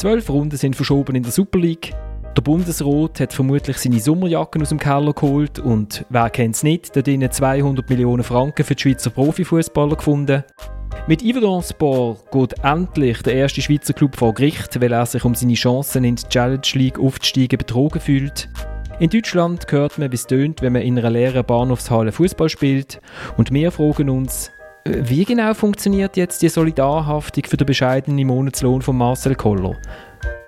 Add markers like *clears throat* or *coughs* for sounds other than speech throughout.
Zwölf Runden sind verschoben in der Super League. Der Bundesrat hat vermutlich seine Sommerjacken aus dem Keller geholt und wer kennt es nicht, dort 200 Millionen Franken für die Schweizer Profifußballer gefunden. Mit Yverdon Sport geht endlich der erste Schweizer Club vor Gericht, weil er sich um seine Chancen in die Challenge League aufzusteigen betrogen fühlt. In Deutschland hört man, wie es tönt, wenn man in einer leeren Bahnhofshalle Fußball spielt. Und wir fragen uns, wie genau funktioniert jetzt die Solidarhaftung für den bescheidenen Monatslohn von Marcel Koller?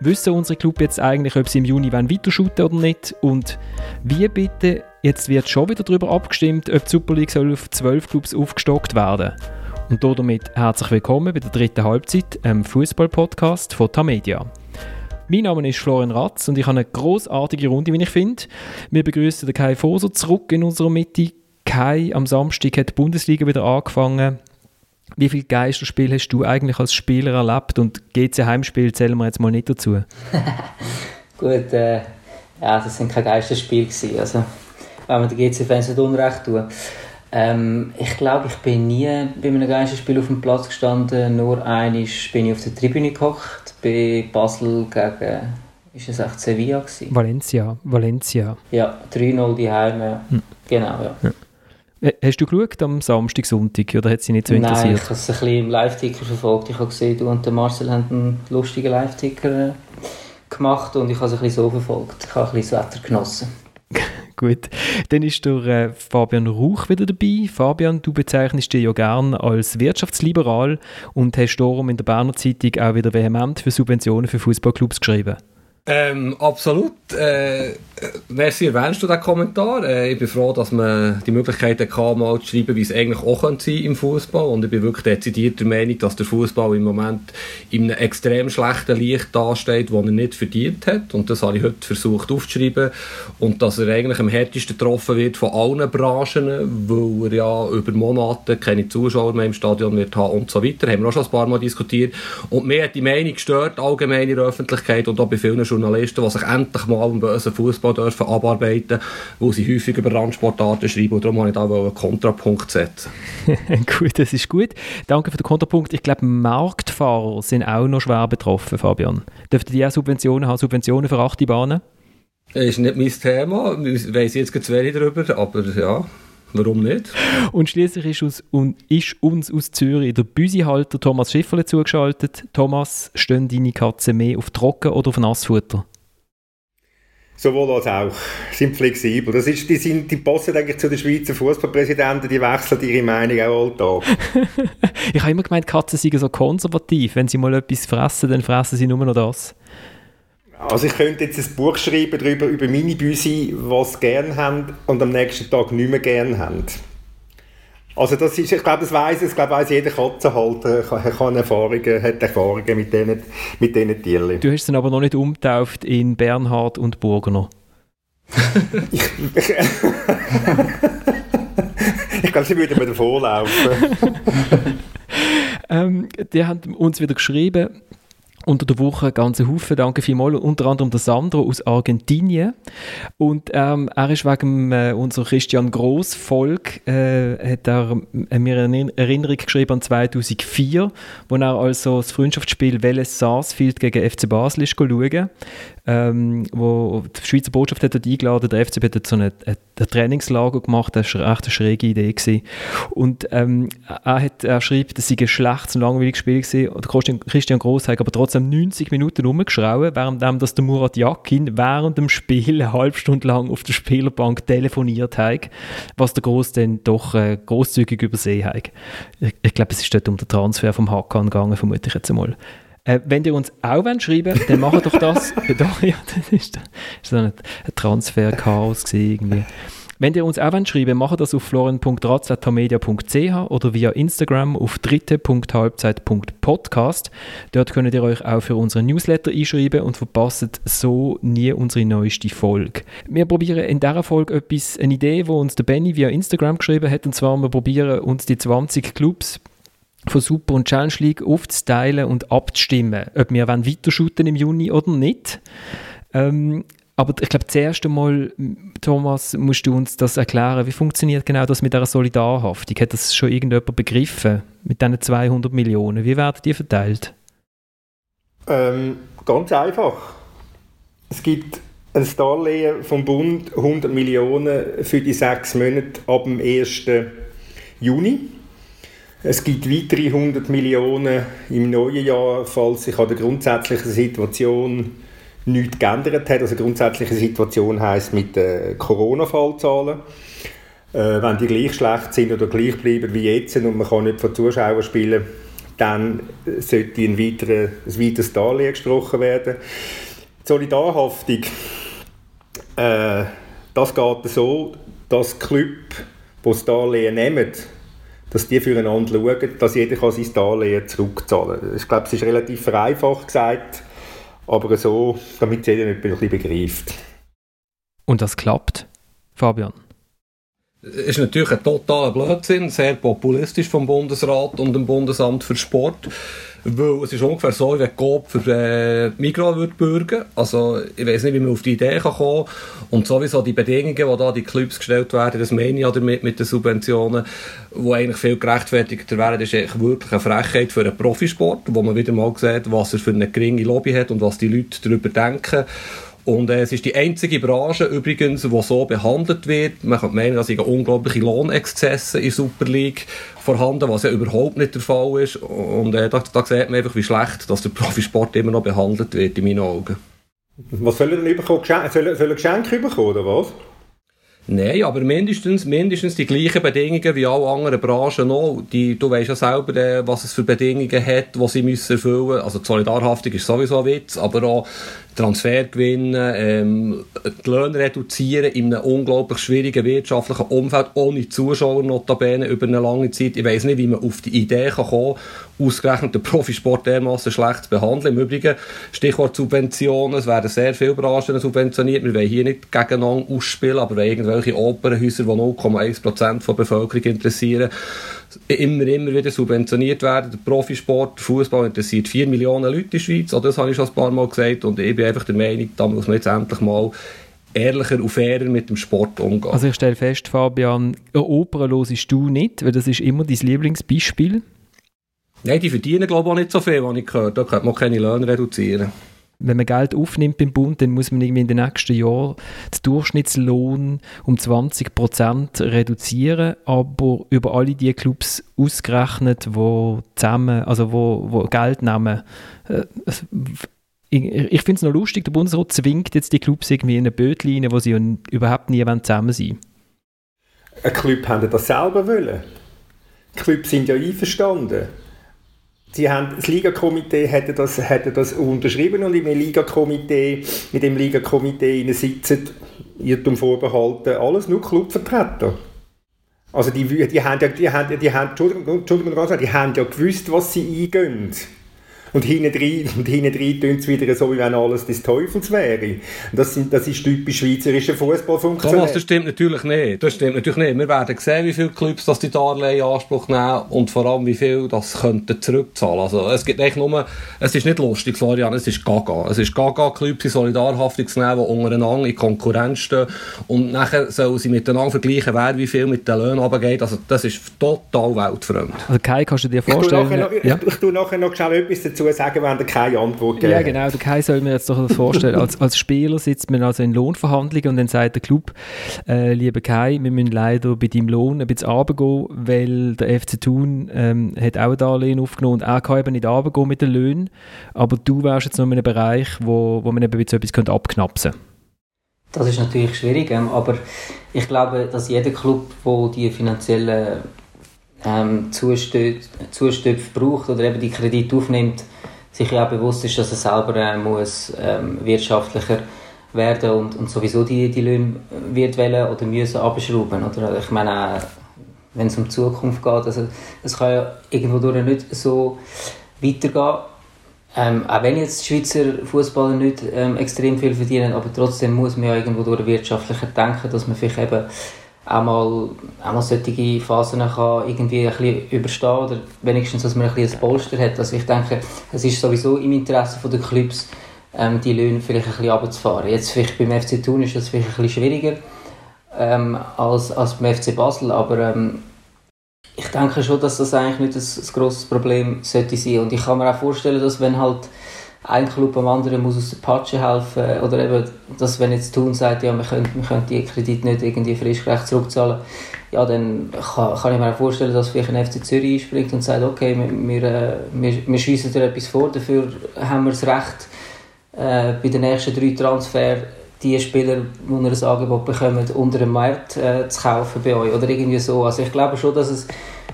Wissen unsere Club jetzt eigentlich, ob sie im Juni weiter oder nicht? Und wie bitte, jetzt wird schon wieder darüber abgestimmt, ob die Super League soll auf zwölf Clubs aufgestockt werden Und damit herzlich willkommen bei der dritten Halbzeit, einem Fußball-Podcast von Tamedia. Mein Name ist Florian Ratz und ich habe eine großartige Runde, wie ich finde. Wir begrüßen den Kai Foser zurück in unserer Mitte. Kai, am Samstag hat die Bundesliga wieder angefangen. Wie viele Geisterspiele hast du eigentlich als Spieler erlebt und GC Heimspiel zählen wir jetzt mal nicht dazu? *laughs* Gut, äh, ja, das sind keine Geisterspiele gewesen. Also, wenn man den GC-Fans nicht unrecht tut. Ähm, ich glaube, ich bin nie bei einem Geisterspiel auf dem Platz gestanden. Nur einmal bin ich auf der Tribüne gekocht bei Basel gegen ist es echt Sevilla gewesen? Valencia, Valencia. Ja, 3-0 die Heime. Hm. Genau, ja. ja. Hast du geschaut am Samstag, Sonntag oder hat sie nicht so interessiert? Nein, ich habe es ein bisschen im Live-Ticker verfolgt. Ich habe gesehen, du und der Marcel haben einen lustigen Live-Ticker äh, gemacht und ich habe es ein bisschen so verfolgt. Ich habe ein bisschen das Wetter genossen. *laughs* Gut, dann ist der äh, Fabian Rauch wieder dabei. Fabian, du bezeichnest dich ja gern als wirtschaftsliberal und hast darum in der Berner Zeitung auch wieder vehement für Subventionen für Fußballclubs geschrieben. Ähm, absolut. Äh, merci, erwähnst du diesen Kommentar. Äh, ich bin froh, dass man die Möglichkeit hatte, mal zu schreiben, wie es eigentlich auch sein könnte im Fußball. Und ich bin wirklich dezidiert der Meinung, dass der Fußball im Moment in einem extrem schlechten Licht dasteht, das er nicht verdient hat. Und das habe ich heute versucht aufzuschreiben. Und dass er eigentlich am härtesten getroffen wird von allen Branchen, weil er ja über Monate keine Zuschauer mehr im Stadion wird haben und so weiter. Haben wir auch schon ein paar Mal diskutiert. Und mir hat die Meinung gestört, allgemein in der Öffentlichkeit und auch bei vielen Journalisten, die sich endlich mal einen bösen Fußball dürfen abarbeiten, wo sie häufig über Randsportarten schreiben und darum wollte ich da einen Kontrapunkt setzen. *laughs* gut, das ist gut. Danke für den Kontrapunkt. Ich glaube, Marktfahrer sind auch noch schwer betroffen, Fabian. Dürften die auch Subventionen haben, Subventionen für achte Bahnen? Das ist nicht mein Thema, ich weiss jetzt zu wenig darüber, aber ja... Warum nicht? Und schließlich ist, uns, ist uns aus Zürich der Büsihalter Thomas Schifferle zugeschaltet. Thomas, stehen deine Katzen mehr auf Trocken oder auf Nassfutter? Sowohl als auch. Sind flexibel. Das ist, die, sind, die passen eigentlich zu den Schweizer Fußballpräsidenten, die wechseln ihre Meinung auch alltag. *laughs* ich habe immer gemeint, Katzen seien so konservativ. Wenn sie mal etwas fressen, dann fressen sie nur noch das. Also ich könnte jetzt ein Buch schreiben darüber, über meine Büsi, was sie gerne haben und am nächsten Tag nicht mehr gerne haben. Also das ist, ich glaube, das weiss, das glaube, weiss jeder Katzenhalter, kann, kann Erfahrungen, hat Erfahrungen mit diesen, mit diesen Tieren. Du hast sie aber noch nicht umtauft in Bernhard und Burgener. ich, ich *laughs* glaube, sie würden mir davonlaufen. *laughs* ähm, die haben uns wieder geschrieben, unter der Woche ganze Haufen, danke vielmals, unter anderem der Sandro aus Argentinien und ähm, er ist wegen äh, unserer Christian Gross Folge, äh, hat er äh, mir eine Erinnerung geschrieben an 2004, wo er also das Freundschaftsspiel Welles Sarsfield gegen FC Basel ist schauen ähm, wo die Schweizer Botschaft hat dort eingeladen, der FCB hat so ein, ein, Trainingslager gemacht, das war eine echt schräge Idee. Gewesen. Und ähm, er, hat, er schreibt, dass sie ein schlechtes und langweiliges Spiel war. Christian, Christian Gross hat aber trotzdem 90 Minuten rumgeschrauben, während dass der Murat Yakin während dem Spiel eine halbe Stunde lang auf der Spielerbank telefoniert hat, was der Gross dann doch äh, großzügig übersehen hat. Ich, ich glaube, es ist dort um den Transfer vom Hakan gegangen, vermute ich jetzt einmal. Äh, wenn ihr uns auch schreiben wollt, dann macht doch das. *laughs* doch, *laughs* ja, das ist, das ist so ein, ein Transfer-Chaos irgendwie. Wenn ihr uns auch schreiben macht das auf florian.ratz.media.ch oder via Instagram auf dritte.halbzeit.podcast. Dort könnt ihr euch auch für unseren Newsletter einschreiben und verpasst so nie unsere neueste Folge. Wir probieren in dieser Folge etwas, eine Idee, die uns der Benny via Instagram geschrieben hat, und zwar wir probieren uns die 20 Clubs von Super und Challenge League aufzuteilen und abzustimmen, ob wir weiter shooten im Juni oder nicht. Ähm, aber ich glaube, zuerst einmal, Thomas, musst du uns das erklären. Wie funktioniert genau das mit der Solidarhaftung? Hat das schon irgendjemand begriffen? Mit diesen 200 Millionen? Wie werden die verteilt? Ähm, Ganz einfach. Es gibt ein Darlehen vom Bund, 100 Millionen für die sechs Monate ab dem 1. Juni. Es gibt weitere 100 Millionen im neuen Jahr, falls sich an der grundsätzlichen Situation nichts geändert hat. Also grundsätzliche Situation heißt mit den Corona-Fallzahlen. Äh, wenn die gleich schlecht sind oder gleich bleiben wie jetzt und man kann nicht von Zuschauern spielen, dann sollte ein, weiterer, ein weiteres Darlehen gesprochen werden. Die Solidarhaftung, äh, das geht so, dass die Club, die das Darlehen nehmen, dass die füreinander schauen, dass jeder kann sein Darlehen zurückzahlen kann. Ich glaube, es ist relativ vereinfacht gesagt, aber so, damit jeder nicht ein bisschen begreift. Und das klappt, Fabian? ist natürlich ein totaler Blödsinn, sehr populistisch vom Bundesrat und dem Bundesamt für Sport. Weil es ist ungefähr so, wie Coop für äh, Migros würde bürgen. Also, ich weiß nicht, wie man auf die Idee kann kommen Und sowieso die Bedingungen, die da die Clubs gestellt werden, das meine ich ja damit mit den Subventionen, die eigentlich viel gerechtfertigter wären, ist eigentlich wirklich eine Frechheit für einen Profisport, wo man wieder mal sieht, was er für eine geringe Lobby hat und was die Leute darüber denken. Und äh, es ist die einzige Branche übrigens, die so behandelt wird. Man könnte meinen, dass unglaubliche Lohnexzesse in der Super League vorhanden, was ja überhaupt nicht der Fall ist. Und äh, da, da sieht man einfach, wie schlecht dass der *laughs* Profisport immer noch behandelt wird, in meinen Augen. Was soll er denn bekommen? Soll er, soll er Geschenke bekommen, oder was? Nein, aber mindestens, mindestens die gleichen Bedingungen wie alle anderen Branchen auch. Die, du weißt ja selber, äh, was es für Bedingungen hat, die sie müssen erfüllen müssen. Also die Solidarhaftung ist sowieso ein Witz, aber auch Transfer gewinnen, ähm, die Löhne reduzieren in einem unglaublich schwierigen wirtschaftlichen Umfeld, ohne Zuschauer notabene über eine lange Zeit. Ich weiß nicht, wie man auf die Idee kann kommen ausgerechnet den Profisport dermaßen schlecht zu behandeln. Im Übrigen, Stichwort Subventionen, es werden sehr viele Branchen subventioniert. Wir wollen hier nicht gegeneinander ausspielen, aber irgendwelche Opernhäuser, die 0,1% der Bevölkerung interessieren, immer, immer wieder subventioniert werden. Der Profisport, der Fußball interessiert 4 Millionen Leute in der Schweiz. das habe ich schon ein paar Mal gesagt. Und ich bin einfach der Meinung, da muss man jetzt endlich mal ehrlicher und fairer mit dem Sport umgehen. Also ich stelle fest, Fabian, Opern hörst du nicht, weil das ist immer dein Lieblingsbeispiel. Nein, die verdienen glaube ich auch nicht so viel, was ich gehört Da könnte man keine Löhne reduzieren wenn man Geld aufnimmt beim Bund, dann muss man irgendwie in den nächsten Jahren den Durchschnittslohn um 20 Prozent reduzieren, aber über alle die Clubs ausgerechnet, wo zusammen, also wo, wo Geld nehmen, äh, ich, ich finde es noch lustig, der Bundesrat zwingt jetzt die Clubs irgendwie in eine Bötline, wo sie überhaupt nie zusammen sein wollen. Ein Club hätte das selber wollen. Die Clubs sind ja einverstanden. Sie haben, das Ligakomitee hätte das, hätte das unterschrieben und im Ligakomitee, in dem Ligakomitee sitzen, Irrtum vorbehalten, alles nur Clubvertreter. Also die, die haben ja, die haben, die haben, Entschuldigung, Entschuldigung, die haben ja gewusst, was sie eingehen. Und hinten drin, und hinten drin tun es wieder so, wie wenn alles des Teufels wäre. Das, sind, das ist typisch schweizerischer Fußballfunktionär. Thomas, das stimmt natürlich nicht. Das stimmt natürlich nicht. Wir werden sehen, wie viele Clubs das die Darlehen in Anspruch nehmen und vor allem, wie viel das könnten zurückzahlen. Also, es gibt echt nur, es ist nicht lustig, Florian, es ist Gaga. Es ist Gaga, Clubs in Solidarhaftung zu nehmen, die untereinander in Konkurrenz stehen. Und nachher sollen sie miteinander vergleichen, wer wie viel mit den Löhnen runtergeht. Also, das ist total weltfremd. Also, Kai, kannst du dir vorstellen? Ich tue nachher noch, ja? ich, ich tue nachher noch schnell etwas dazu dazu sagen, wenn er keine Antwort gibt. Ja, genau. Der Kai soll mir jetzt doch vorstellen, als, als Spieler sitzt man also in Lohnverhandlungen und dann sagt der Club, äh, lieber Kai, wir müssen leider bei deinem Lohn ein bisschen runtergehen, weil der FC Thun ähm, hat auch ein Darlehen aufgenommen und er kann eben nicht runtergehen mit den Löhnen, aber du wärst jetzt noch in einem Bereich, wo, wo man eben so etwas könnte abknapsen könnte. Das ist natürlich schwierig, ähm, aber ich glaube, dass jeder Club, wo die finanziellen ähm, Zustöpfe braucht oder eben die Kredit aufnimmt, sich ja bewusst ist, dass er selber äh, muss, ähm, wirtschaftlicher werden und, und sowieso die, die Löhne wird wählen oder müssen abschrauben. Oder? Ich meine, wenn es um die Zukunft geht, also, es kann ja irgendwo durch nicht so weitergehen. Ähm, auch wenn jetzt die Schweizer Fußballer nicht ähm, extrem viel verdienen, aber trotzdem muss man ja irgendwo durch wirtschaftlicher denken, dass man vielleicht eben auch mal, solche Phasen kann irgendwie ein bisschen überstehen oder wenigstens, dass man ein bisschen ein Polster hat. Also ich denke, es ist sowieso im Interesse der Clubs, ähm, die Löhne vielleicht ein bisschen runterzufahren. Jetzt vielleicht beim FC Thun ist das vielleicht ein bisschen schwieriger ähm, als, als beim FC Basel, aber ähm, ich denke schon, dass das eigentlich nicht ein grosses Problem sollte sein. Und ich kann mir auch vorstellen, dass wenn halt ein Club am anderen muss aus der Patsche helfen oder eben, dass wenn jetzt Thun sagt, ja, wir können, wir können die Kredit nicht irgendwie frischgerecht zurückzahlen, ja, dann kann, kann ich mir auch vorstellen, dass vielleicht ein FC Zürich einspringt und sagt, okay, wir, wir, äh, wir schiessen dir etwas vor, dafür haben wir das Recht, äh, bei den nächsten drei Transfers die Spieler, die ihr ein Angebot bekommen, unter dem Markt äh, zu kaufen bei euch oder irgendwie so. Also ich glaube schon, dass es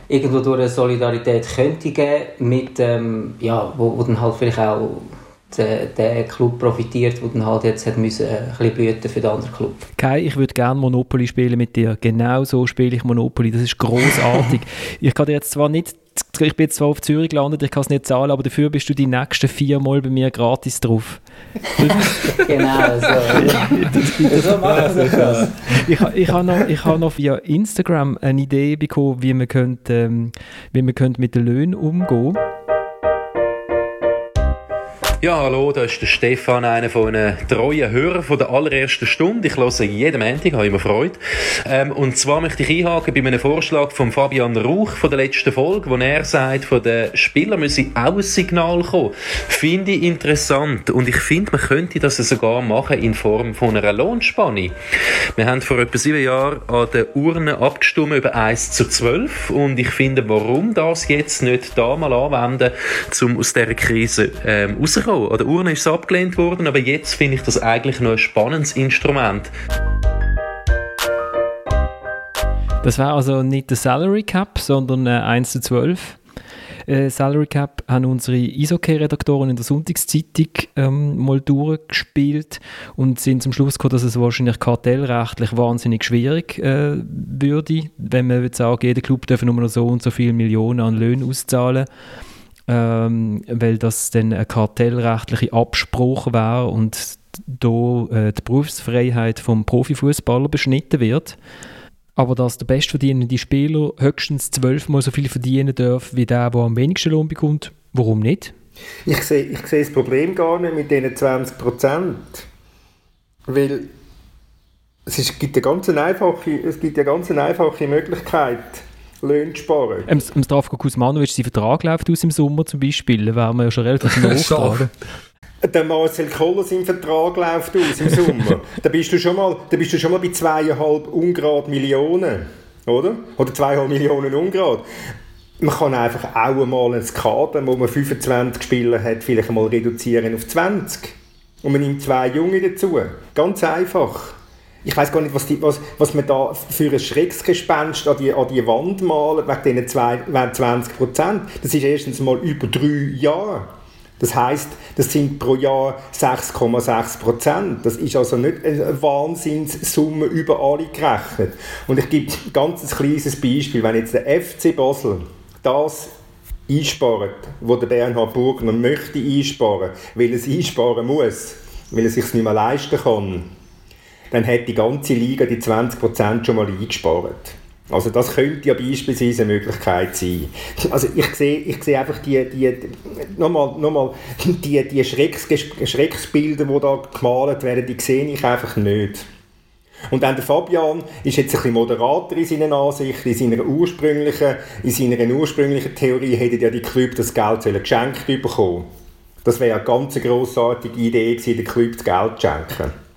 irgendwo durch eine Solidarität könnte geben, mit, ähm, ja, wo, wo dann halt vielleicht auch der, der Club profitiert, der dann halt jetzt hat müssen, äh, ein bisschen blüten für den anderen Club. Kai, ich würde gerne Monopoly spielen mit dir. Genau so spiele ich Monopoly. Das ist großartig. *laughs* ich kann dir jetzt zwar nicht ich bin jetzt zwar auf Zürich gelandet, ich kann es nicht zahlen, aber dafür bist du die nächsten vier Mal bei mir gratis drauf. *laughs* genau, so. *laughs* so machen wir das. Ich, ich habe noch, hab noch via Instagram eine Idee bekommen, wie man, könnte, ähm, wie man könnte mit den Löhnen umgehen könnte. Ja, hallo, da ist der Stefan, einer von den treuen Hörern von der allerersten Stunde. Ich höre jeden Montag, habe immer Freude. Ähm, und zwar möchte ich einhaken bei einem Vorschlag von Fabian Rauch von der letzten Folge, wo er sagt, von den Spielern müsse auch ein Signal kommen. Finde ich interessant. Und ich finde, man könnte das sogar machen in Form von einer Lohnspanne. Wir haben vor etwa sieben Jahren an der Urne abgestimmt über 1 zu 12. Und ich finde, warum das jetzt nicht da mal anwenden, um aus dieser Krise ähm, rauszukommen? Rausgekommen. An der Urne ist es abgelehnt worden, aber jetzt finde ich das eigentlich noch ein spannendes Instrument. Das wäre also nicht der Salary Cap, sondern äh, 1 zu 12. Äh, Salary Cap haben unsere Eishockey-Redaktoren in der Sonntagszeitung ähm, mal durchgespielt und sind zum Schluss gekommen, dass es wahrscheinlich kartellrechtlich wahnsinnig schwierig äh, würde, wenn man würde sagen, jeder Club darf nur noch so und so viele Millionen an Löhnen auszahlen ähm, weil das dann ein kartellrechtlicher Abspruch wäre und da äh, die Berufsfreiheit vom Profifußballer beschnitten wird. Aber dass der bestverdienende Spieler höchstens zwölfmal so viel verdienen darf wie der, der am wenigsten Lohn bekommt, warum nicht? Ich sehe, ich sehe das Problem gar nicht mit diesen 20 Prozent. Weil es, ist, gibt eine ganz einfache, es gibt eine ganz einfache Möglichkeit Löhne sparen. Ähm, Zdravko Kuzmanovic, sein Vertrag läuft aus im Sommer zum Beispiel, da wären wir ja schon relativ *laughs* nah Der Marcel Koller, sein Vertrag läuft aus im Sommer. *laughs* da, bist du schon mal, da bist du schon mal bei zweieinhalb Ungrad Millionen, oder? Oder zweieinhalb Millionen Ungrad. Man kann einfach auch einmal ein Kader, wo man 25 Spieler hat, vielleicht einmal reduzieren auf 20. Und man nimmt zwei Junge dazu. Ganz einfach ich weiß gar nicht, was, die, was, was man da für ein Schrecksgespenst an die, an die Wand malen, wegen diesen 20 Prozent. Das ist erstens mal über drei Jahre. Das heißt, das sind pro Jahr 6,6 Prozent. Das ist also nicht eine Wahnsinnssumme über alle gerechnet. Und ich gebe ein ganz kleines Beispiel. Wenn jetzt der FC Basel das einspart, wo der Bernhard Burgner möchte einsparen, weil er es einsparen muss, weil er es sich nicht mehr leisten kann, dann hat die ganze Liga die 20% schon mal eingespart. Also das könnte ja beispielsweise eine Möglichkeit sein. Also ich sehe, ich sehe einfach die, die, nochmal, nochmal, die, die Schrecks, Schrecksbilder, die da gemalt werden, die sehe ich einfach nicht. Und dann der Fabian ist jetzt ein bisschen moderater in seinen Ansichten, in seiner ursprünglichen, in seiner ursprünglichen Theorie hätten ja die Club das Geld geschenkt bekommen. Das wäre eine ganz grossartige Idee gewesen, den Club das Geld zu schenken.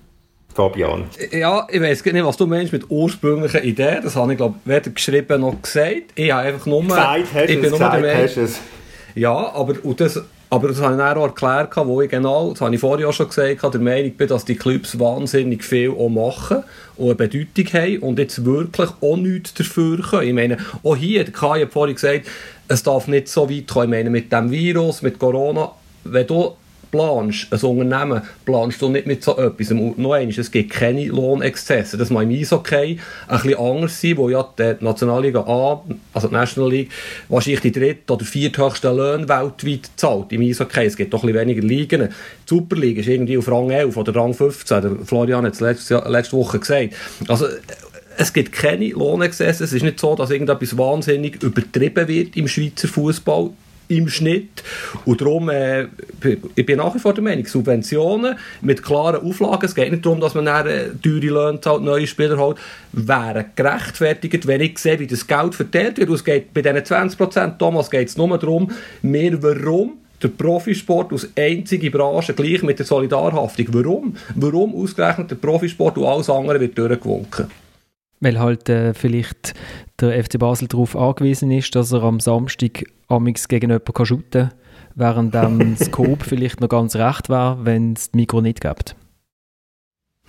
Fabian. Ja, ich weiß nicht, was du meinst mit ursprünglichen Ideen. Das habe ich, glaube weder geschrieben noch gesagt. Ich habe einfach nur... Gesagt hast ich bin es, gesagt hast es. Ja, aber, und das, aber das habe ich dann auch erklärt, wo ich genau, das habe ich vorher auch schon gesagt, der Meinung bin, dass die Clubs wahnsinnig viel auch machen und eine Bedeutung haben und jetzt wirklich auch nichts dafür können. Ich meine, auch hier, der Kai hat vorhin gesagt, es darf nicht so weit kommen. Ich meine, mit dem Virus, mit Corona, wenn du planst, ein Unternehmen, planst du nicht mit so etwas. Noch einmal, es gibt keine Lohnexzesse. Das mag im Eishockey ein bisschen anders sein, wo ja die Nationalliga A, also die National League, wahrscheinlich die dritte oder vierthöchste Löhne weltweit zahlt im Eishockey. Es gibt doch ein bisschen weniger Ligen. Die Superliga ist irgendwie auf Rang 11 oder Rang 15. Der Florian hat es letzte, letzte Woche gesagt. Also, es gibt keine Lohnexzesse. Es ist nicht so, dass irgendetwas wahnsinnig übertrieben wird im Schweizer Fußball im Schnitt. Und darum, äh, ich bin nach wie vor der Meinung, Subventionen mit klaren Auflagen, es geht nicht darum, dass man dann äh, teure Löhne zahlt, neue Spieler holt, wären gerechtfertigt, wenn ich sehe, wie das Geld verteilt wird. Es geht bei diesen 20%, Thomas, geht es nur darum, mehr warum der Profisport als einzige Branche gleich mit der Solidarhaftung. Warum? Warum ausgerechnet der Profisport und alles andere wird durchgewunken? Weil halt äh, vielleicht der FC Basel darauf angewiesen ist, dass er am Samstag amix gegen jemanden kann shooten kann, während ähm, *laughs* das Coop vielleicht noch ganz recht wäre, wenn es das Mikro nicht gibt.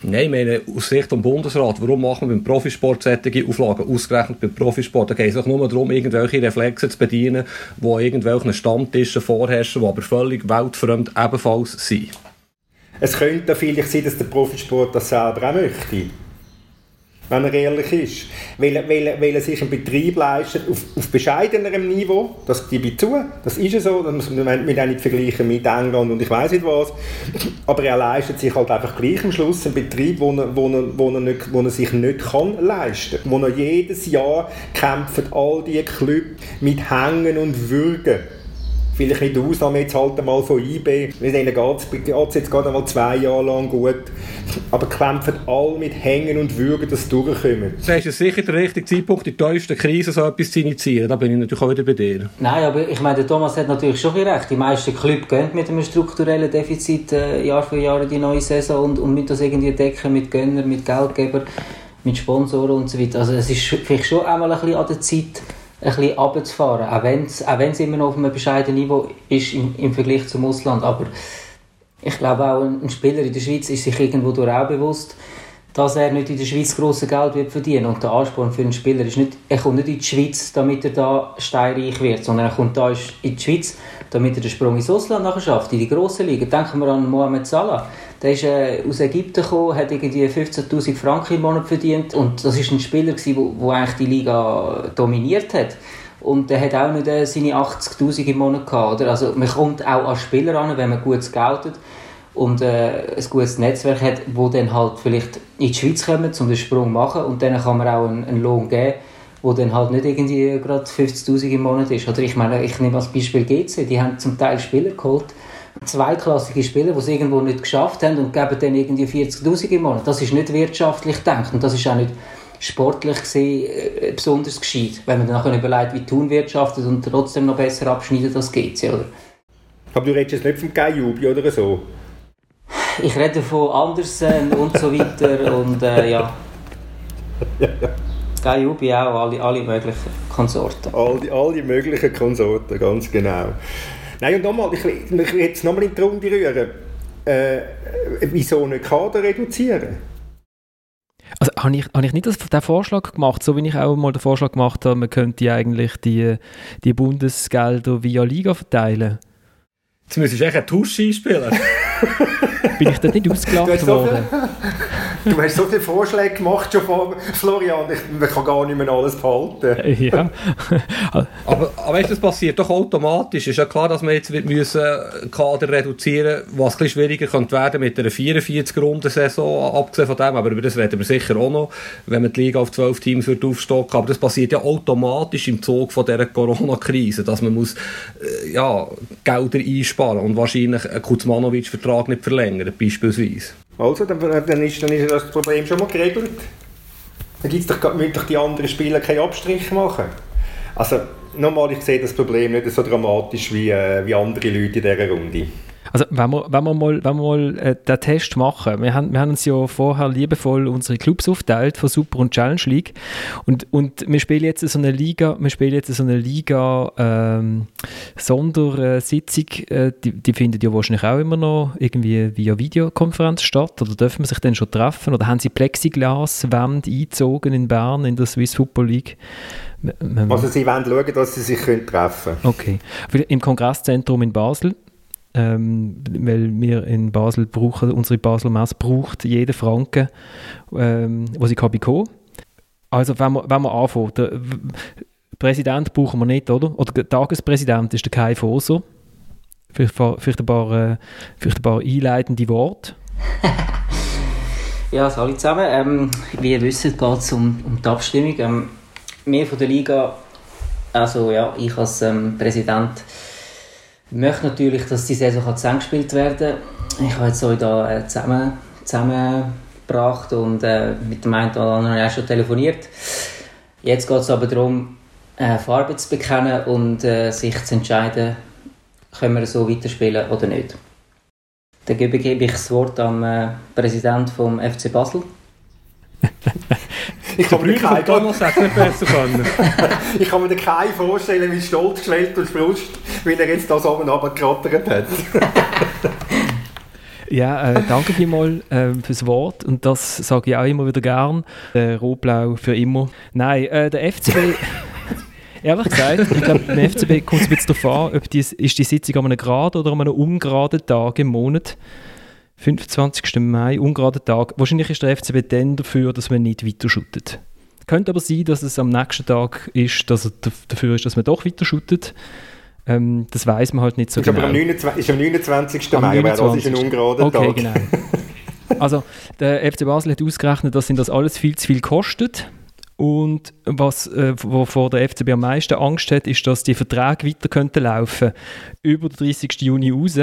Nein, ich meine, aus Sicht des Bundesrat, warum machen wir beim Profisport solche Auflagen? Ausgerechnet beim Profisport, da geht es auch nur darum, irgendwelche Reflexe zu bedienen, die irgendwelchen Stammtischen vorherrschen, die aber völlig weltfremd ebenfalls sind. Es könnte vielleicht sein, dass der Profisport das selber auch möchte wenn er ehrlich ist. Weil, weil, weil er sich einen Betrieb leistet auf, auf bescheidenerem Niveau, das gebe ich zu, das ist so, das muss man nicht vergleichen mit England und ich weiß nicht was, aber er leistet sich halt einfach gleich am Schluss einen Betrieb, wo er, wo er, wo er, nicht, wo er sich nicht kann leisten. Kann. Wo er jedes Jahr kämpfen all die Clubs mit Hängen und Würgen vielleicht nicht die Ausnahme jetzt halt einmal von IB, weil denen geht es jetzt gerade einmal zwei Jahre lang gut, aber kämpfen alle mit Hängen und Würgen, dass sie durchkommen. Das ist sicher der richtige Zeitpunkt, in der tiefsten Krise so etwas zu initiieren, da bin ich natürlich auch wieder bei dir. Nein, aber ich meine, der Thomas hat natürlich schon recht, die meisten Clubs gehen mit einem strukturellen Defizit äh, Jahr für Jahr in die neue Saison und, und mit das irgendwie decken mit Gönnern, mit Geldgebern, mit Sponsoren und so weiter. Also es ist vielleicht schon einmal ein bisschen an der Zeit, ein bisschen runterzufahren, auch wenn es immer noch auf einem bescheidenen Niveau ist im, im Vergleich zum Ausland. Aber ich glaube auch, ein Spieler in der Schweiz ist sich irgendwo durch auch bewusst, dass er nicht in der Schweiz grosse Geld wird verdienen Und der Ansporn für einen Spieler ist nicht, er kommt nicht in die Schweiz, damit er da steinreich wird, sondern er kommt da in die Schweiz, damit er den Sprung ins Ausland nachher schafft, in die grossen Ligen. Denken wir an Mohamed Salah. Der ist äh, aus Ägypten gekommen, hat irgendwie 15'000 Franken im Monat verdient und das ist ein Spieler der eigentlich die Liga dominiert hat. Und der hat auch nicht äh, seine 80'000 im Monat gehabt, oder? Also man kommt auch als Spieler an, wenn man gut scoutet und äh, ein gutes Netzwerk hat, wo dann halt vielleicht in die Schweiz kommen, um den Sprung zu machen und dann kann man auch einen, einen Lohn geben, wo dann halt nicht irgendwie gerade 50'000 im Monat ist. Oder ich meine, ich nehme als Beispiel GC, die haben zum Teil Spieler geholt, zweiklassige Spieler, die es irgendwo nicht geschafft haben und geben dann irgendwie 40'000 im Monat. Das ist nicht wirtschaftlich gedacht und das ist auch nicht sportlich gesehen äh, besonders gescheit, wenn man dann überlegt, wie Thun wirtschaftet und trotzdem noch besser abschneidet als GC, oder? Aber du redest jetzt nicht vom Gaiubi oder so? Ich rede von Andersen und so weiter und äh, ja. Sky Ubi auch, alle, alle möglichen Konsorten. Alle, alle möglichen Konsorten, ganz genau. Nein, und nochmal, ich, ich will jetzt nochmal in die Runde rühren. Äh, wieso nicht Kader reduzieren? Also habe ich, habe ich nicht den Vorschlag gemacht, so wie ich auch mal den Vorschlag gemacht habe, man könnte eigentlich die, die Bundesgelder via Liga verteilen. Jetzt müsstest du echt einen Tausch einspielen. *laughs* Bin ich dort nicht ausgelacht worden? Du hast so viele Vorschläge gemacht schon von Florian, ich, ich kann gar nicht mehr alles behalten. Ja. *laughs* aber, aber weißt, das passiert doch automatisch. Es ist ja klar, dass wir jetzt müssen Kader reduzieren müssen, was ein schwieriger könnte werden mit einer 44-Runden-Saison, abgesehen von dem, aber über das reden wir sicher auch noch, wenn man die Liga auf 12 Teams wird aufstocken aber das passiert ja automatisch im Zug von dieser Corona-Krise, dass man muss, äh, ja, Gelder einsparen und wahrscheinlich einen Kuzmanovic-Vertrag nicht verlängern, beispielsweise. Also, dann, dann, ist, dann ist das Problem schon mal geregelt. Dann gibt's doch, müssen doch die anderen Spieler keinen Abstrich machen. Also, nochmal, ich sehe das Problem nicht so dramatisch wie, äh, wie andere Leute in dieser Runde. Also wenn wir, wenn wir mal, wenn wir mal äh, den Test machen, wir haben, wir haben uns ja vorher liebevoll unsere Clubs aufteilt von Super und Challenge League und, und wir spielen jetzt so eine Liga, wir spielen jetzt so eine Liga ähm, Sondersitzung, äh, die, die findet ja wahrscheinlich auch immer noch irgendwie via Videokonferenz statt oder dürfen wir sich dann schon treffen oder haben sie Plexiglaswände eingezogen in Bern in der Swiss Football League? Also sie wollen schauen, dass sie sich treffen können. Okay. Im Kongresszentrum in Basel ähm, weil wir in Basel brauchen, unsere Basel Messe braucht jeden Franken, ähm, wo sie kann bekommen. Also wenn wir, wenn wir anfangen, der Präsident brauchen wir nicht, oder? Oder der Tagespräsident ist der Kai Foser. Vielleicht, äh, vielleicht ein paar einleitende Worte. *laughs* ja, alle zusammen. Ähm, wie ihr wisst, geht es um, um die Abstimmung. Ähm, wir von der Liga, also ja, ich als ähm, Präsident möchte natürlich, dass die Saison zusammengespielt werden kann. Ich habe jetzt euch da äh, zusammen, zusammengebracht und äh, mit dem einen oder anderen auch schon telefoniert. Jetzt geht es aber darum, äh, Farbe zu bekennen und äh, sich zu entscheiden, können wir so weiterspielen oder nicht. Dann gebe ich das Wort am äh, Präsident vom FC Basel. *laughs* ich kann mir Thomas hätte nicht *laughs* besser können. ich kann mir keinen vorstellen, wie stolz geschwellt und Brust, wie er jetzt das oben runtergerattert hat. *laughs* Ja, äh, danke vielmals äh, fürs Wort und das sage ich auch immer wieder gern. Äh, Rotblau für immer. Nein, äh, der FCB... *laughs* Ehrlich gesagt, ich glaube, beim FCB kommt es ein bisschen darauf an, ob die, ist die Sitzung an einem geraden oder an einem ungeraden Tag im Monat. 25. Mai, ungeraden Tag. Wahrscheinlich ist der FCB dann dafür, dass man nicht weiter shootet. Könnte aber sein, dass es am nächsten Tag ist, dass er dafür ist, dass man doch weiter shootet. Ähm, das weiß man halt nicht so ist genau. Aber am 29, ist am 29. Am Mai, 29. aber das ist ein ungerader okay, Tag. genau. Also der FC Basel hat ausgerechnet, dass ihn das alles viel zu viel kostet. Und was äh, wovor der FCB am meisten Angst hat, ist, dass die Verträge weiter könnten laufen über den 30. Juni raus,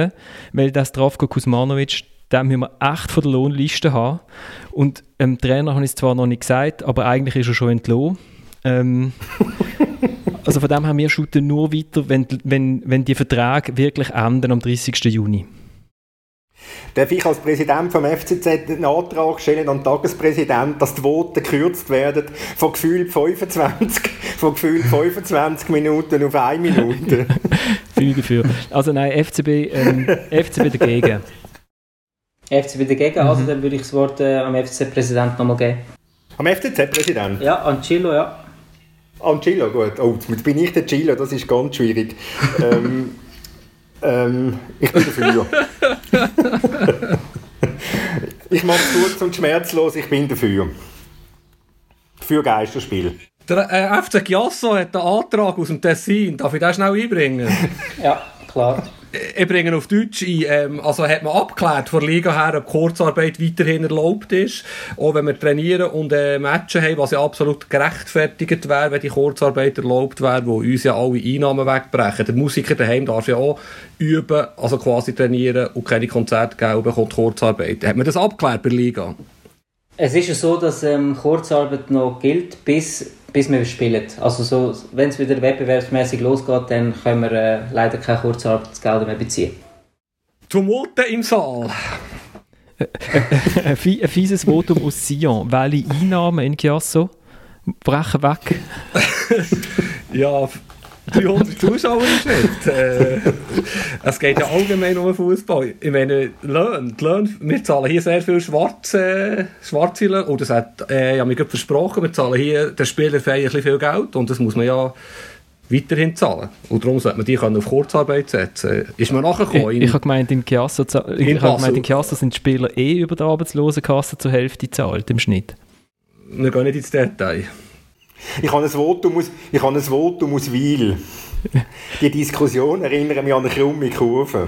weil das Zdravko Kuzmanovic, den müssen wir echt von der Lohnliste haben. Und dem ähm, Trainer habe ich es zwar noch nicht gesagt, aber eigentlich ist er schon entlohnt. Ähm, *laughs* also von dem her, wir shooten nur weiter, wenn, wenn, wenn die Verträge wirklich enden am 30. Juni. Darf ich als Präsident vom FCZ einen Antrag stellen an den Tagespräsident, dass die Voten gekürzt werden von gefühlt 25, von gefühlt 25 *laughs* Minuten auf 1 Minute? Ich dafür. Also nein, FCB, ähm, FCB dagegen. *laughs* FCB dagegen, also mhm. dann würde ich das Wort äh, am FCZ-Präsident nochmal geben. Am FCZ-Präsident? Ja, an Chilo, ja. An Chilo, gut. Oh, jetzt bin ich der Chilo, das ist ganz schwierig. *laughs* ähm, ähm, ich bin dafür. *laughs* ich mache es kurz und schmerzlos, ich bin dafür. Für Geisterspiel. Der äh, FC Giasso hat einen Antrag aus dem Tessin. Darf ich den schnell einbringen? ja, klar ich bringe auf Deutsch ein, ähm, also hat man abgeklärt von Liga her, ob Kurzarbeit weiterhin erlaubt ist, auch wenn wir trainieren und äh, Matchen haben, was ja absolut gerechtfertigt wäre, wenn die Kurzarbeit erlaubt wäre, wo uns ja alle Einnahmen wegbrechen. Der Musiker daheim darf ja auch üben, also quasi trainieren und keine Konzerte geben, bekommt Kurzarbeit. Hat man das abgeklärt bei Liga? Es ist ja so, dass ähm, Kurzarbeit noch gilt, bis bis wir spielen. Also so, wenn es wieder wettbewerbsmäßig losgeht, dann können wir äh, leider keine Kurzarbeitsgelder mehr beziehen. Tumulte im Saal. ein fieses Votum aus Sion. Welche Einnahmen in Chiasso brechen weg? *laughs* ja, 300 Zuschauer ist nicht. Äh, es geht ja allgemein um Fußball. Ich meine, Löhne, Löhne, wir zahlen hier sehr viel schwarze, schwarze Löhne. Und das hat, äh, ich habe mir versprochen, wir zahlen hier den Spielern viel Geld. Und das muss man ja weiterhin zahlen. Und darum sollte man die auf Kurzarbeit setzen. Ist man nachgekommen? Ich, ich habe gemeint, in Chiasso, ich habe gemeint, in Chiasso sind die Spieler eh über die Arbeitslosenkasse zur Hälfte zahlt, im Schnitt. Wir gehen nicht ins Detail. Ich habe ein Votum aus, ich habe ein Votum aus Wiel. Die Diskussion erinnert mich an eine krumme Kurve.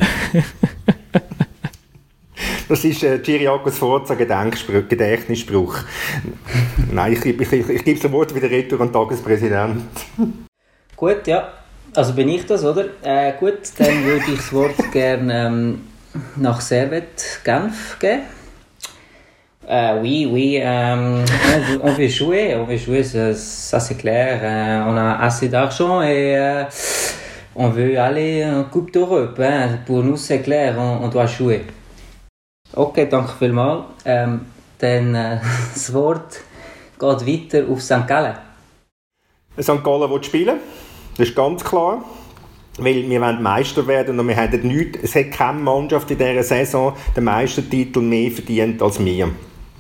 Das ist äh, Giriakos Forza Gedächtnisspruch. Nein, ich, ich, ich, ich gebe das Wort wieder retour an den Tagespräsident. Gut, ja. Also bin ich das, oder? Äh, gut, dann würde ich das Wort *laughs* gerne ähm, nach Servet Genf geben. Euh, oui, oui, euh, on, veut jouer, on veut jouer, ça, ça c'est clair. Euh, on a assez d'argent et euh, on veut aller en Coupe d'Europe. Hein. Pour nous, c'est clair, on, on, doit jouer. Okay, danke vielmals. *laughs* Ähm, dann das Wort geht weiter auf St. Gallen. St. Gallen will spielen, das ist ganz klar. Weil wir wollen Meister werden und wir haben nichts, es hat keine Mannschaft in dieser Saison den Meistertitel mehr verdient als wir.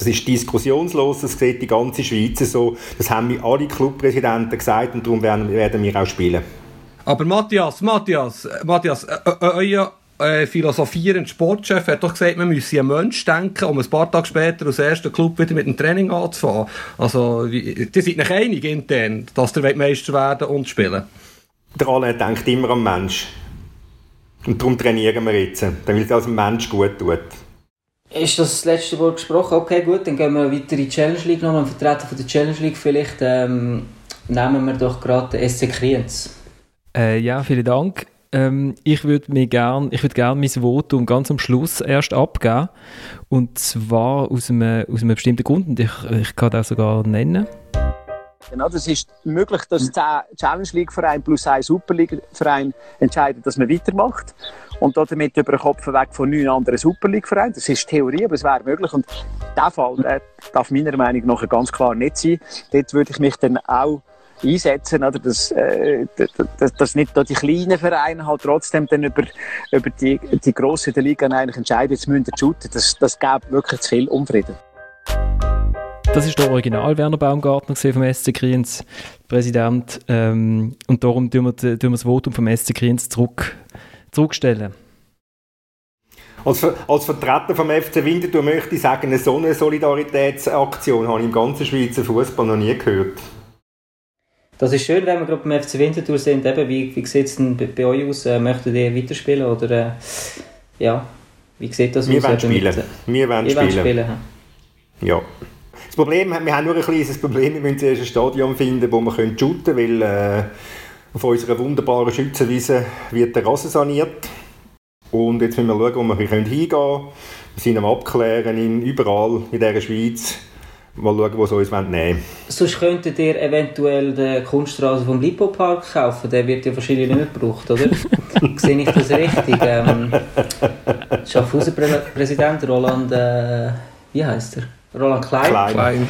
Das ist diskussionslos, das sieht die ganze Schweiz so. Das haben mir alle Clubpräsidenten gesagt und darum werden, werden wir auch spielen. Aber Matthias, Matthias, Matthias, äh, äh, euer äh, philosophierender Sportchef hat doch gesagt, man müsse an Mensch denken, um ein paar Tage später als erster Club wieder mit dem Training anzufangen. Also, die sind nicht einig intern, dass der Meister werden und spielen. Der Alain denkt immer am Mensch. Und darum trainieren wir jetzt, damit es als Mensch gut tut. Ist das das letzte Wort gesprochen? Okay, gut, dann gehen wir weiter in die Challenge League noch. Ein Vertreter von der Challenge League vielleicht. Ähm, nehmen wir doch gerade den SC Kriens. Äh, ja, vielen Dank. Ähm, ich würde mir gern, ich würde gern mein Votum ganz am Schluss erst abgeben. Und zwar aus einem, aus einem bestimmten Grund. Und ich, ich kann das sogar nennen. Oder? Es ist möglich, dass zehn Challenge League Vereine plus ein Super League Verein entscheiden, dass man weitermacht. Und damit über den Kopf weg von neun anderen Super League Vereinen. Das ist Theorie, aber es wäre möglich. Und der Fall der darf meiner Meinung nach ganz klar nicht sein. Dort würde ich mich dann auch einsetzen, oder? Dass, äh, dass, dass nicht die kleinen Vereine halt trotzdem dann über, über die, die grossen der Liga eigentlich entscheiden, jetzt müssen shooten. Das, das gäbe wirklich zu viel Unfrieden. Das ist der Original Werner Baumgartner vom SC Kriens, Präsident. Ähm, und darum tun wir, tun wir das Votum vom SC Kriens zurück, zurückstellen. Als, als Vertreter vom FC Winterthur möchte ich sagen, so eine Solidaritätsaktion habe ich im ganzen Schweizer Fußball noch nie gehört. Das ist schön, wenn wir gerade beim FC Winterthur sind. Eben, wie, wie sieht es denn bei, bei euch aus? Äh, möchtet ihr weiterspielen? Oder, äh, ja, wie sieht das wir aus? Wollen spielen. Mit, äh, wir wollen spielen. spielen. Ja. Das Problem, wir haben nur ein kleines Problem, wir müssen zuerst ein Stadion finden, wo wir shooten können, weil äh, auf unserer wunderbaren Schützenwiese wird der Rasen saniert. Und jetzt müssen wir schauen, wo wir hingehen können. Wir sind am Abklären in, überall in dieser Schweiz Mal schauen, was uns nehmen wollen. Sonst könntet ihr eventuell den Kunststraße vom Lipo-Park kaufen. Der wird ja wahrscheinlich nicht gebraucht, oder? *laughs* Sehe ich das richtig? Ähm, Schaffhauser Präsident Roland, äh, wie heißt er? Roland Klein. Klein. Klein.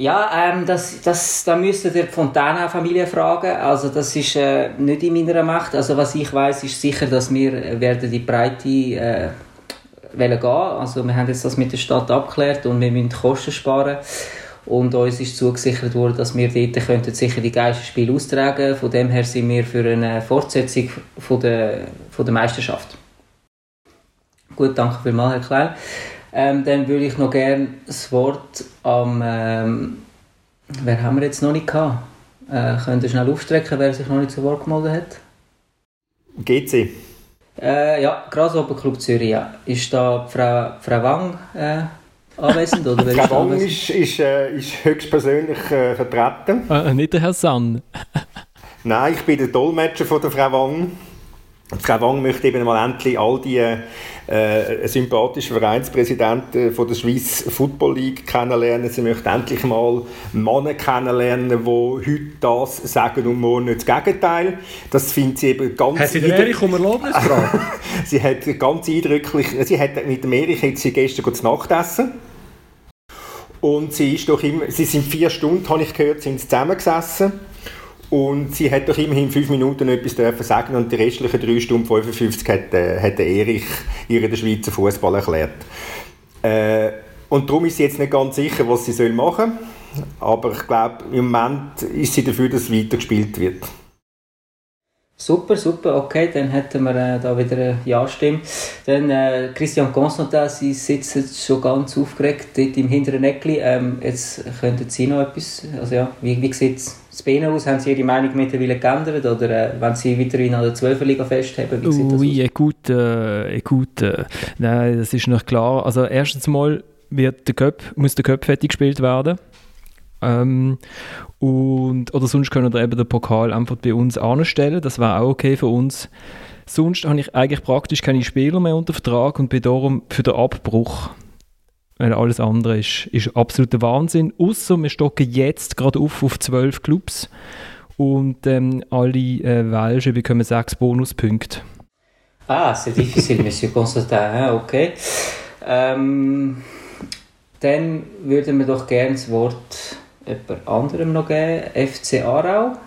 Ja, ähm, das, das, da müsstet ihr die Fontana-Familie fragen. Also das ist äh, nicht in meiner Macht. Also was ich weiß, ist sicher, dass wir werden die Breite äh, gehen. Also wir haben jetzt das mit der Stadt abgeklärt und wir müssen Kosten sparen. Und uns ist zugesichert worden, dass wir dort könnten sicher die Geisterspiele austragen Von dem her sind wir für eine Fortsetzung von der, von der Meisterschaft. Gut, danke vielmals, Herr Klein. Ähm, dann würde ich noch gerne das Wort am... Ähm, wer haben wir jetzt noch nicht gehabt? Äh, könnt ihr schnell aufstrecken, wer sich noch nicht zu Wort gemeldet hat? GC. Äh, ja, Grasshopper Club Zürich, ja. Ist da Frau, Frau Wang äh, anwesend? Oder *laughs* wer Frau Wang ist, ist, äh, ist höchstpersönlich äh, vertreten. Äh, nicht der Herr San. Nein, ich bin der Dolmetscher von der Frau Wang. Frau Wang möchte eben mal endlich all die äh, sympathischen Vereinspräsidenten von der Swiss Football League kennenlernen. Sie möchte endlich mal Männer kennenlernen, die heute das sagen und morgen nicht das Gegenteil. Das findet sie eben ganz... Hat sie den Erich um Erlaubnis gefragt? *laughs* sie hat ganz eindrücklich... Sie hat mit dem Erich hat sie gestern zu Nacht essen. Und sie ist doch immer... Sie sind vier Stunden, habe ich gehört, sind zusammengesessen und sie hat doch immerhin fünf Minuten etwas dürfen sagen und die restlichen drei Stunden 55 hat, äh, hat Erich ihr den Schweizer Fußball erklärt. Äh, und darum ist sie jetzt nicht ganz sicher, was sie soll machen soll. Aber ich glaube, im Moment ist sie dafür, dass es weitergespielt wird. Super, super, okay, dann hätten wir äh, da wieder eine Ja-Stimme. Dann äh, Christian Constantin, Sie sitzen schon ganz aufgeregt dort im hinteren Eckli. Ähm, jetzt könnten Sie noch etwas, also ja, wie, wie sieht es Ihnen aus? Haben Sie Ihre Meinung mittlerweile geändert oder äh, wenn Sie weiterhin an der 12. Liga festhalten, wie sieht das oui, aus? Gut, äh, gut, äh, nein, das ist noch klar. Also erstens mal wird der Cup, muss der Cup fertig gespielt werden. Ähm, und, oder sonst können wir eben den Pokal einfach bei uns anstellen. Das wäre auch okay für uns. Sonst habe ich eigentlich praktisch keine Spieler mehr unter Vertrag und bin darum für den Abbruch. Weil alles andere ist, ist absoluter Wahnsinn. Außer wir stocken jetzt gerade auf auf zwölf Clubs und ähm, alle äh, Welschen bekommen sechs Bonuspunkte. Ah, c'est difficile, *laughs* Monsieur Constantin, okay. Ähm, dann würden wir doch gerne das Wort jemand anderem noch geben. FC Aarau.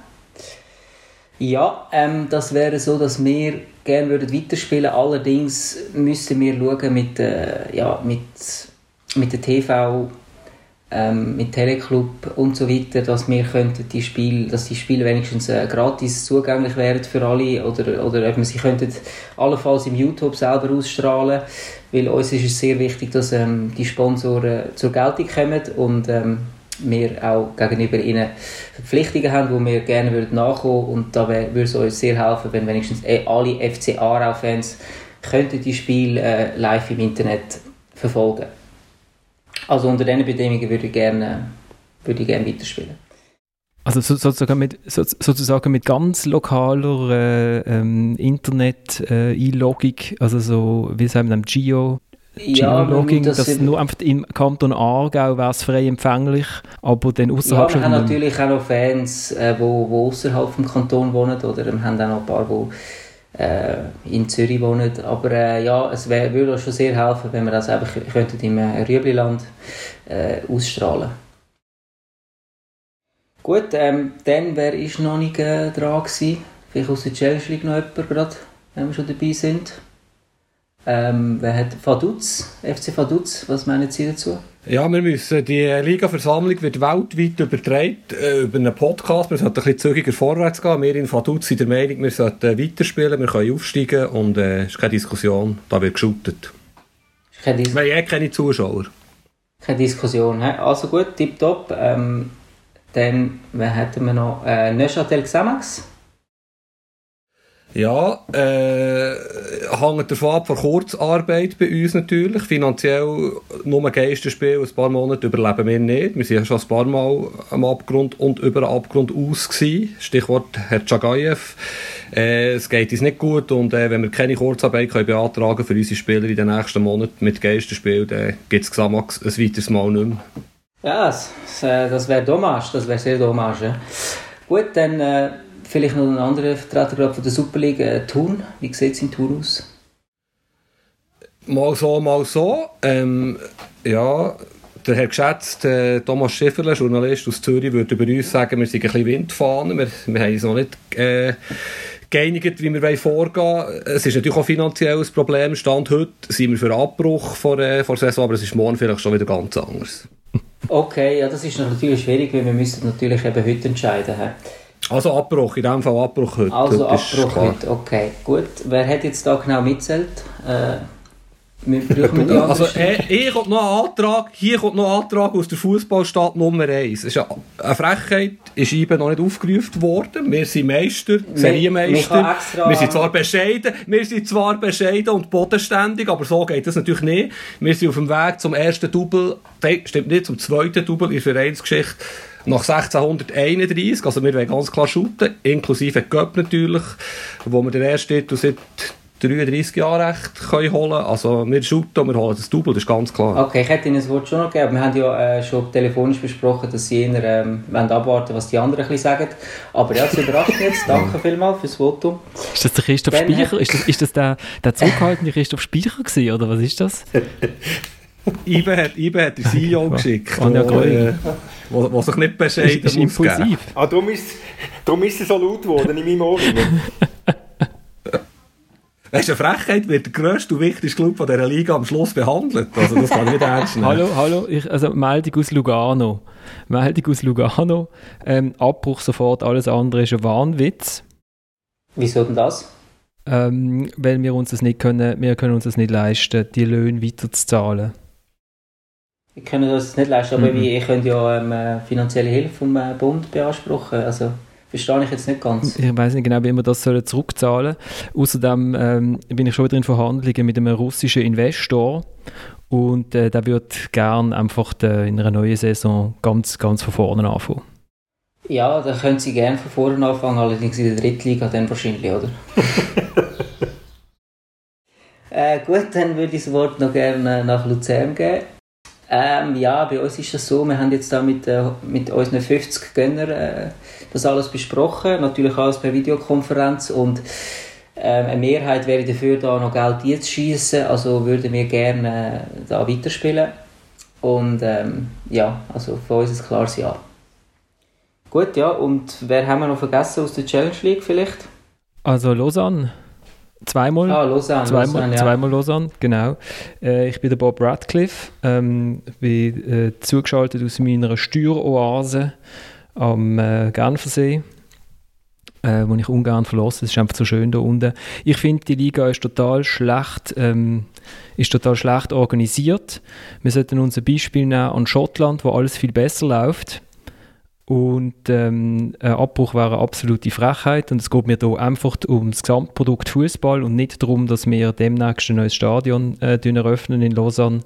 Ja, ähm, das wäre so, dass wir gerne weiterspielen würden. Allerdings müssen wir schauen mit, äh, ja, mit, mit der TV, ähm, mit Teleclub und so weiter, dass wir könnten die Spiele, dass die Spiele wenigstens äh, gratis zugänglich wären für alle oder, oder ob wir sie könnten allenfalls im YouTube selber ausstrahlen, weil uns ist es sehr wichtig, dass ähm, die Sponsoren zur Geltung kommen und ähm, wir auch gegenüber ihnen Verpflichtungen haben, wo wir gerne würden nachkommen und da würde es uns sehr helfen, wenn wenigstens eh alle FC Aarau-Fans könnten die Spiele äh, live im Internet verfolgen. Also unter diesen Bedingungen würde ich gerne, würde ich gerne weiterspielen. Also sozusagen mit, sozusagen mit ganz lokaler äh, ähm, Internet-Einlogung, äh, also so, wie sagen wir, Geo Ja, Geologging, das dass sind- nur einfach im Kanton Aargau wäre es frei empfänglich, aber dann Ja, außerhalb wir schon haben natürlich auch noch Fans, äh, wo, wo außerhalb vom Kanton wohnen oder wir haben auch noch ein paar, die in Zürich wohnen. Aber äh, ja, es wär, würde uns schon sehr helfen, wenn wir das einfach könnten im äh, Rüebliland äh, ausstrahlen. Gut, ähm, dann wer ist noch nicht äh, dran gewesen? Vielleicht aus der Challenge League noch jemand gerade, wenn wir schon dabei sind. Ähm, wer hat Vaduz, FC Vaduz, was meinen Sie dazu? Ja, wir müssen, die Liga-Versammlung wird weltweit übertragen äh, über einen Podcast. Wir sollten ein bisschen zügiger vorwärts gehen. Wir in Vaduz sind der Meinung, wir sollten weiterspielen, wir können aufsteigen und äh, es ist keine Diskussion, da wird geschootet. Ist keine Dis- Wir haben eh keine Zuschauer. Keine Diskussion. He? Also gut, tipptopp. Ähm, dann, wer hätten wir noch? Äh, Neuchâtel Xamax. Ja, äh, hängt davon ab von Kurzarbeit bei uns natürlich. Finanziell nur ein Geisterspiel, ein paar Monate überleben wir nicht. Wir sind ja schon ein paar Mal am Abgrund und über den Abgrund aus gewesen. Stichwort Herr Chagayev. Äh, es geht uns nicht gut und äh, wenn wir keine Kurzarbeit können beantragen für unsere Spieler in den nächsten Monaten mit Geisterspiel, dann gibt es Xamax ein weiteres Mal nicht mehr. Ja, das, äh, das wäre dommage. Das wäre sehr dommage. Gut, dann äh, vielleicht noch ein anderer Vertreter gerade von der Superliga, äh, Thun. Wie sieht es in Thun aus? Mal so, mal so. Ähm, ja, der Herr geschätzte äh, Thomas Schifferle, Journalist aus Zürich, würde über uns sagen, wir sind ein bisschen Windfahnen. Wir, wir haben uns noch nicht äh, geeinigt, wie wir vorgehen wollen. Es ist natürlich auch finanziell ein Problem. Stand heute sind wir für Abbruch vor, äh, vor der Saison, aber es ist morgen vielleicht schon wieder ganz anders. Okay, ja, das ist natürlich schwierig, weil wir müssen natürlich eben heute entscheiden. He? Also Abbruch, in dem Fall Abbruch heute. Also heute Abbruch heute. Okay, gut. Wer hat jetzt da genau mitzählt? Äh, *laughs* Also, äh, hier kommt noch ein Antrag, hier kommt noch ein Antrag aus der Fußballstadt Nummer 1. Es ist ja eine Frechheit, ist eben noch nicht aufgerufen worden. Wir sind Meister, Serienmeister. Wir sind zwar bescheiden, wir sind zwar bescheiden und bodenständig, aber so geht das natürlich nicht. Wir sind auf dem Weg zum ersten Double, stimmt nicht, zum zweiten Double in der Vereinsgeschichte nach 1631. Also wir wollen ganz klar shooten, inklusive Göpp natürlich, wo wir den ersten Titel seit 33 Jahren echt können holen Also wir shooten und wir holen das Double, das ist ganz klar. Okay, ich hätte Ihnen das Wort schon noch gegeben. Wir haben ja äh, schon telefonisch besprochen, dass Sie eher ähm, wollen abwarten was die anderen ein bisschen sagen. Aber ja, das überrascht mich jetzt. *laughs* Danke vielmals fürs Votum. Ist das der Christoph Dann Speicher? Ist das, ist das der, der zurückhaltende Christoph Speicher gewesen, oder was ist das? *laughs* Ibe hat, Ibe hat der CEO geschickt, geil. äh, wo, wo sich nicht bescheiden Ist, ist muss geben. impulsiv. Ah, darum ist, darum ist es so laut geworden in meinem Ohr. Weißt du, eine Frechheit wird der grösste und wichtigste Club von dieser Liga am Schluss behandelt. Also das kann ich nicht ernst nehmen. Hallo, hallo, ich, also Meldung aus Lugano. Meldung aus Lugano. Ähm, Abbruch sofort, alles andere ist ein Wahnwitz. Wieso denn das? Ähm, weil wir uns das nicht können, wir können uns das nicht leisten, die Löhne weiterzuzahlen. Wir können das nicht leisten, aber Mhm. wie, ihr könnt ja ähm, äh, finanzielle Hilfe vom äh, Bund beanspruchen. Also, verstehe ich jetzt nicht ganz. Ich weiß nicht genau, wie wir das sollen zurückzahlen Außerdem ähm, bin ich schon wieder in Verhandlungen mit einem russischen Investor und äh, der wird gern einfach de, in einer neuen Saison ganz, ganz von vorne anfangen. Ja, dann können Sie gerne von vorne anfangen, allerdings in der Drittliga dann wahrscheinlich, oder? *laughs* äh, gut, dann würde ich das Wort noch gerne nach Luzern geben. Ähm, ja, bei uns ist das so, wir haben jetzt da mit, äh, mit unseren 50 Gönnern äh, das alles besprochen, natürlich alles per Videokonferenz und ähm, eine Mehrheit wäre dafür, da noch Geld einzuschießen, also würden wir gerne äh, da weiterspielen und ähm, ja, also für uns ist klares Ja. Gut, ja, und wer haben wir noch vergessen aus der Challenge League vielleicht? Also Lausanne, zweimal. Ah, Lausanne, Zweimal, Lausanne, ja. zweimal Lausanne, genau. Äh, ich bin der Bob Radcliffe, ähm, bin äh, zugeschaltet aus meiner Steueroase am äh, Genfersee, äh, wo ich ungern verlasse. Es ist einfach so schön da unten. Ich finde, die Liga ist total schlecht, ähm, ist total schlecht organisiert. Wir sollten uns ein Beispiel nehmen an Schottland, wo alles viel besser läuft. Und ähm, ein Abbruch wäre eine absolute Frechheit. Und es geht mir hier einfach um das Gesamtprodukt Fußball und nicht darum, dass wir demnächst ein neues Stadion äh, eröffnen in Lausanne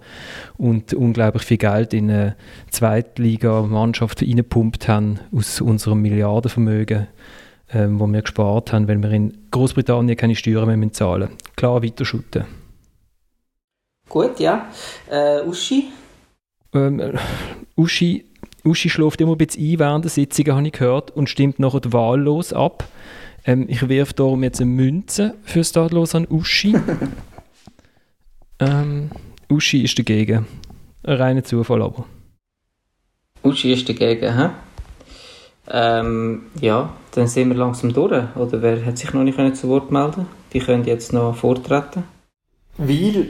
und unglaublich viel Geld in eine Zweitliga-Mannschaft reingepumpt haben aus unserem Milliardenvermögen, ähm, wo wir gespart haben, weil wir in Großbritannien keine Steuern mehr zahlen müssen. Klar, weiter shooten. gut, ja. Äh, Uschi? Ähm, äh, Uschi, Uschi schläft immer ein bisschen ein während der Sitzungen, habe ich gehört, und stimmt nachher wahllos ab. Ähm, ich werfe darum jetzt eine Münze für Stadlos an Uschi. *laughs* ähm, Uschi ist dagegen. Ein reiner Zufall aber. Uschi ist dagegen, hä? Ähm, ja, dann sind wir langsam durch. Oder wer hat sich noch nicht zu Wort melden Die können jetzt noch vortreten. Weil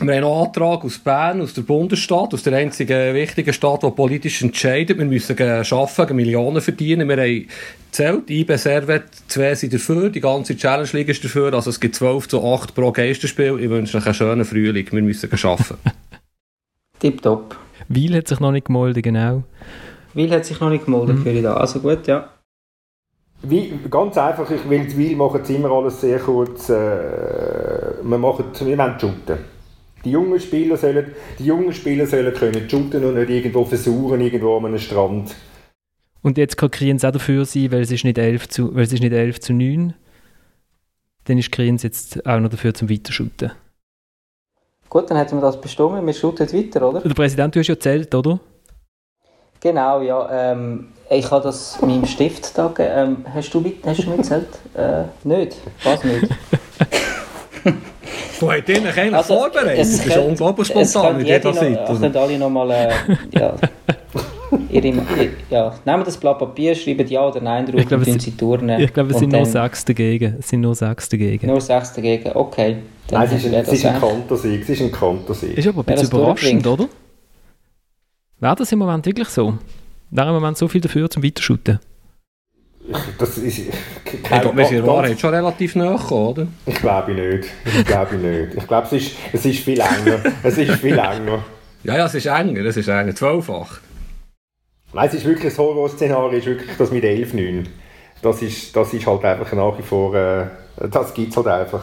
Wir haben einen Antrag aus Bern, aus der Bundesstadt, aus der einzigen wichtigen Stadt, die politisch entscheidet. Wir müssen arbeiten, Millionen verdienen. Wir haben gezählt, IB Servet, zwei sind dafür, die ganze Challenge League ist dafür. Also es gibt 12 zu 8 pro Geisterspiel. Ich wünsche euch einen schönen Frühling. Wir müssen arbeiten. *laughs* Tipptopp. Weil hat sich noch nicht gemeldet, genau. Will hat sich noch nicht gemeldet für da. Also gut, ja. Wie, ganz einfach, ich will Weil machen es immer alles sehr kurz. Äh, wir, machen, wir wollen shooten. Die jungen Spieler sollen, die jungen Spieler sollen können shooten und nicht irgendwo versuchen, irgendwo an einem Strand. Und jetzt kann Kriens auch dafür sein, weil es ist nicht 11 zu, weil es ist nicht 11 zu 9. Dann ist Kriens jetzt auch noch dafür zum Weiterschuten. Gut, dann hätten wir das bestimmt. Wir shooten weiter, oder? Der Präsident, du hast ja zählt, oder? Genau, ja. Ähm, ich habe das meinem Stift da gegeben. Ähm, hast, du mit, hast du mitgezählt? Äh, nicht. Was nicht? *laughs* Habt ihr euch eigentlich Also, vorbereitet? es Das ist könnte- unglaublich spontan, wie ihr jede das seid. Also, alle nochmal. Äh, ja, *laughs* ihre, ja, nehmen das Blatt Papier, schreiben Ja oder Nein drauf Ich glaube, und sie turnen. Ich glaube, es sind nur sechs dagegen. Es sind nur sechs dagegen. Nur sechs dagegen. Okay. Dann Nein, es ist ein, wäre es ist ein. Es ist ein Kontosieg. Ist aber ein bisschen überraschend, oder? Wäre das im Moment wirklich so? Wäre im Moment so viel dafür zum Weiterschuten? Das ist, ich glaube, wir sind in Wahrheit schon relativ gekommen, oder? Ich glaube nicht. Ich glaube nicht. Ich glaube, es ist, es ist viel enger. es ist viel enger. Ja, ja, es ist enger, es ist enger. Zwölffach. Nein, es ist wirklich das Horrorszenario, ist wirklich das mit 11-9. Das ist, das ist halt einfach nach wie vor, äh, das gibt es halt einfach.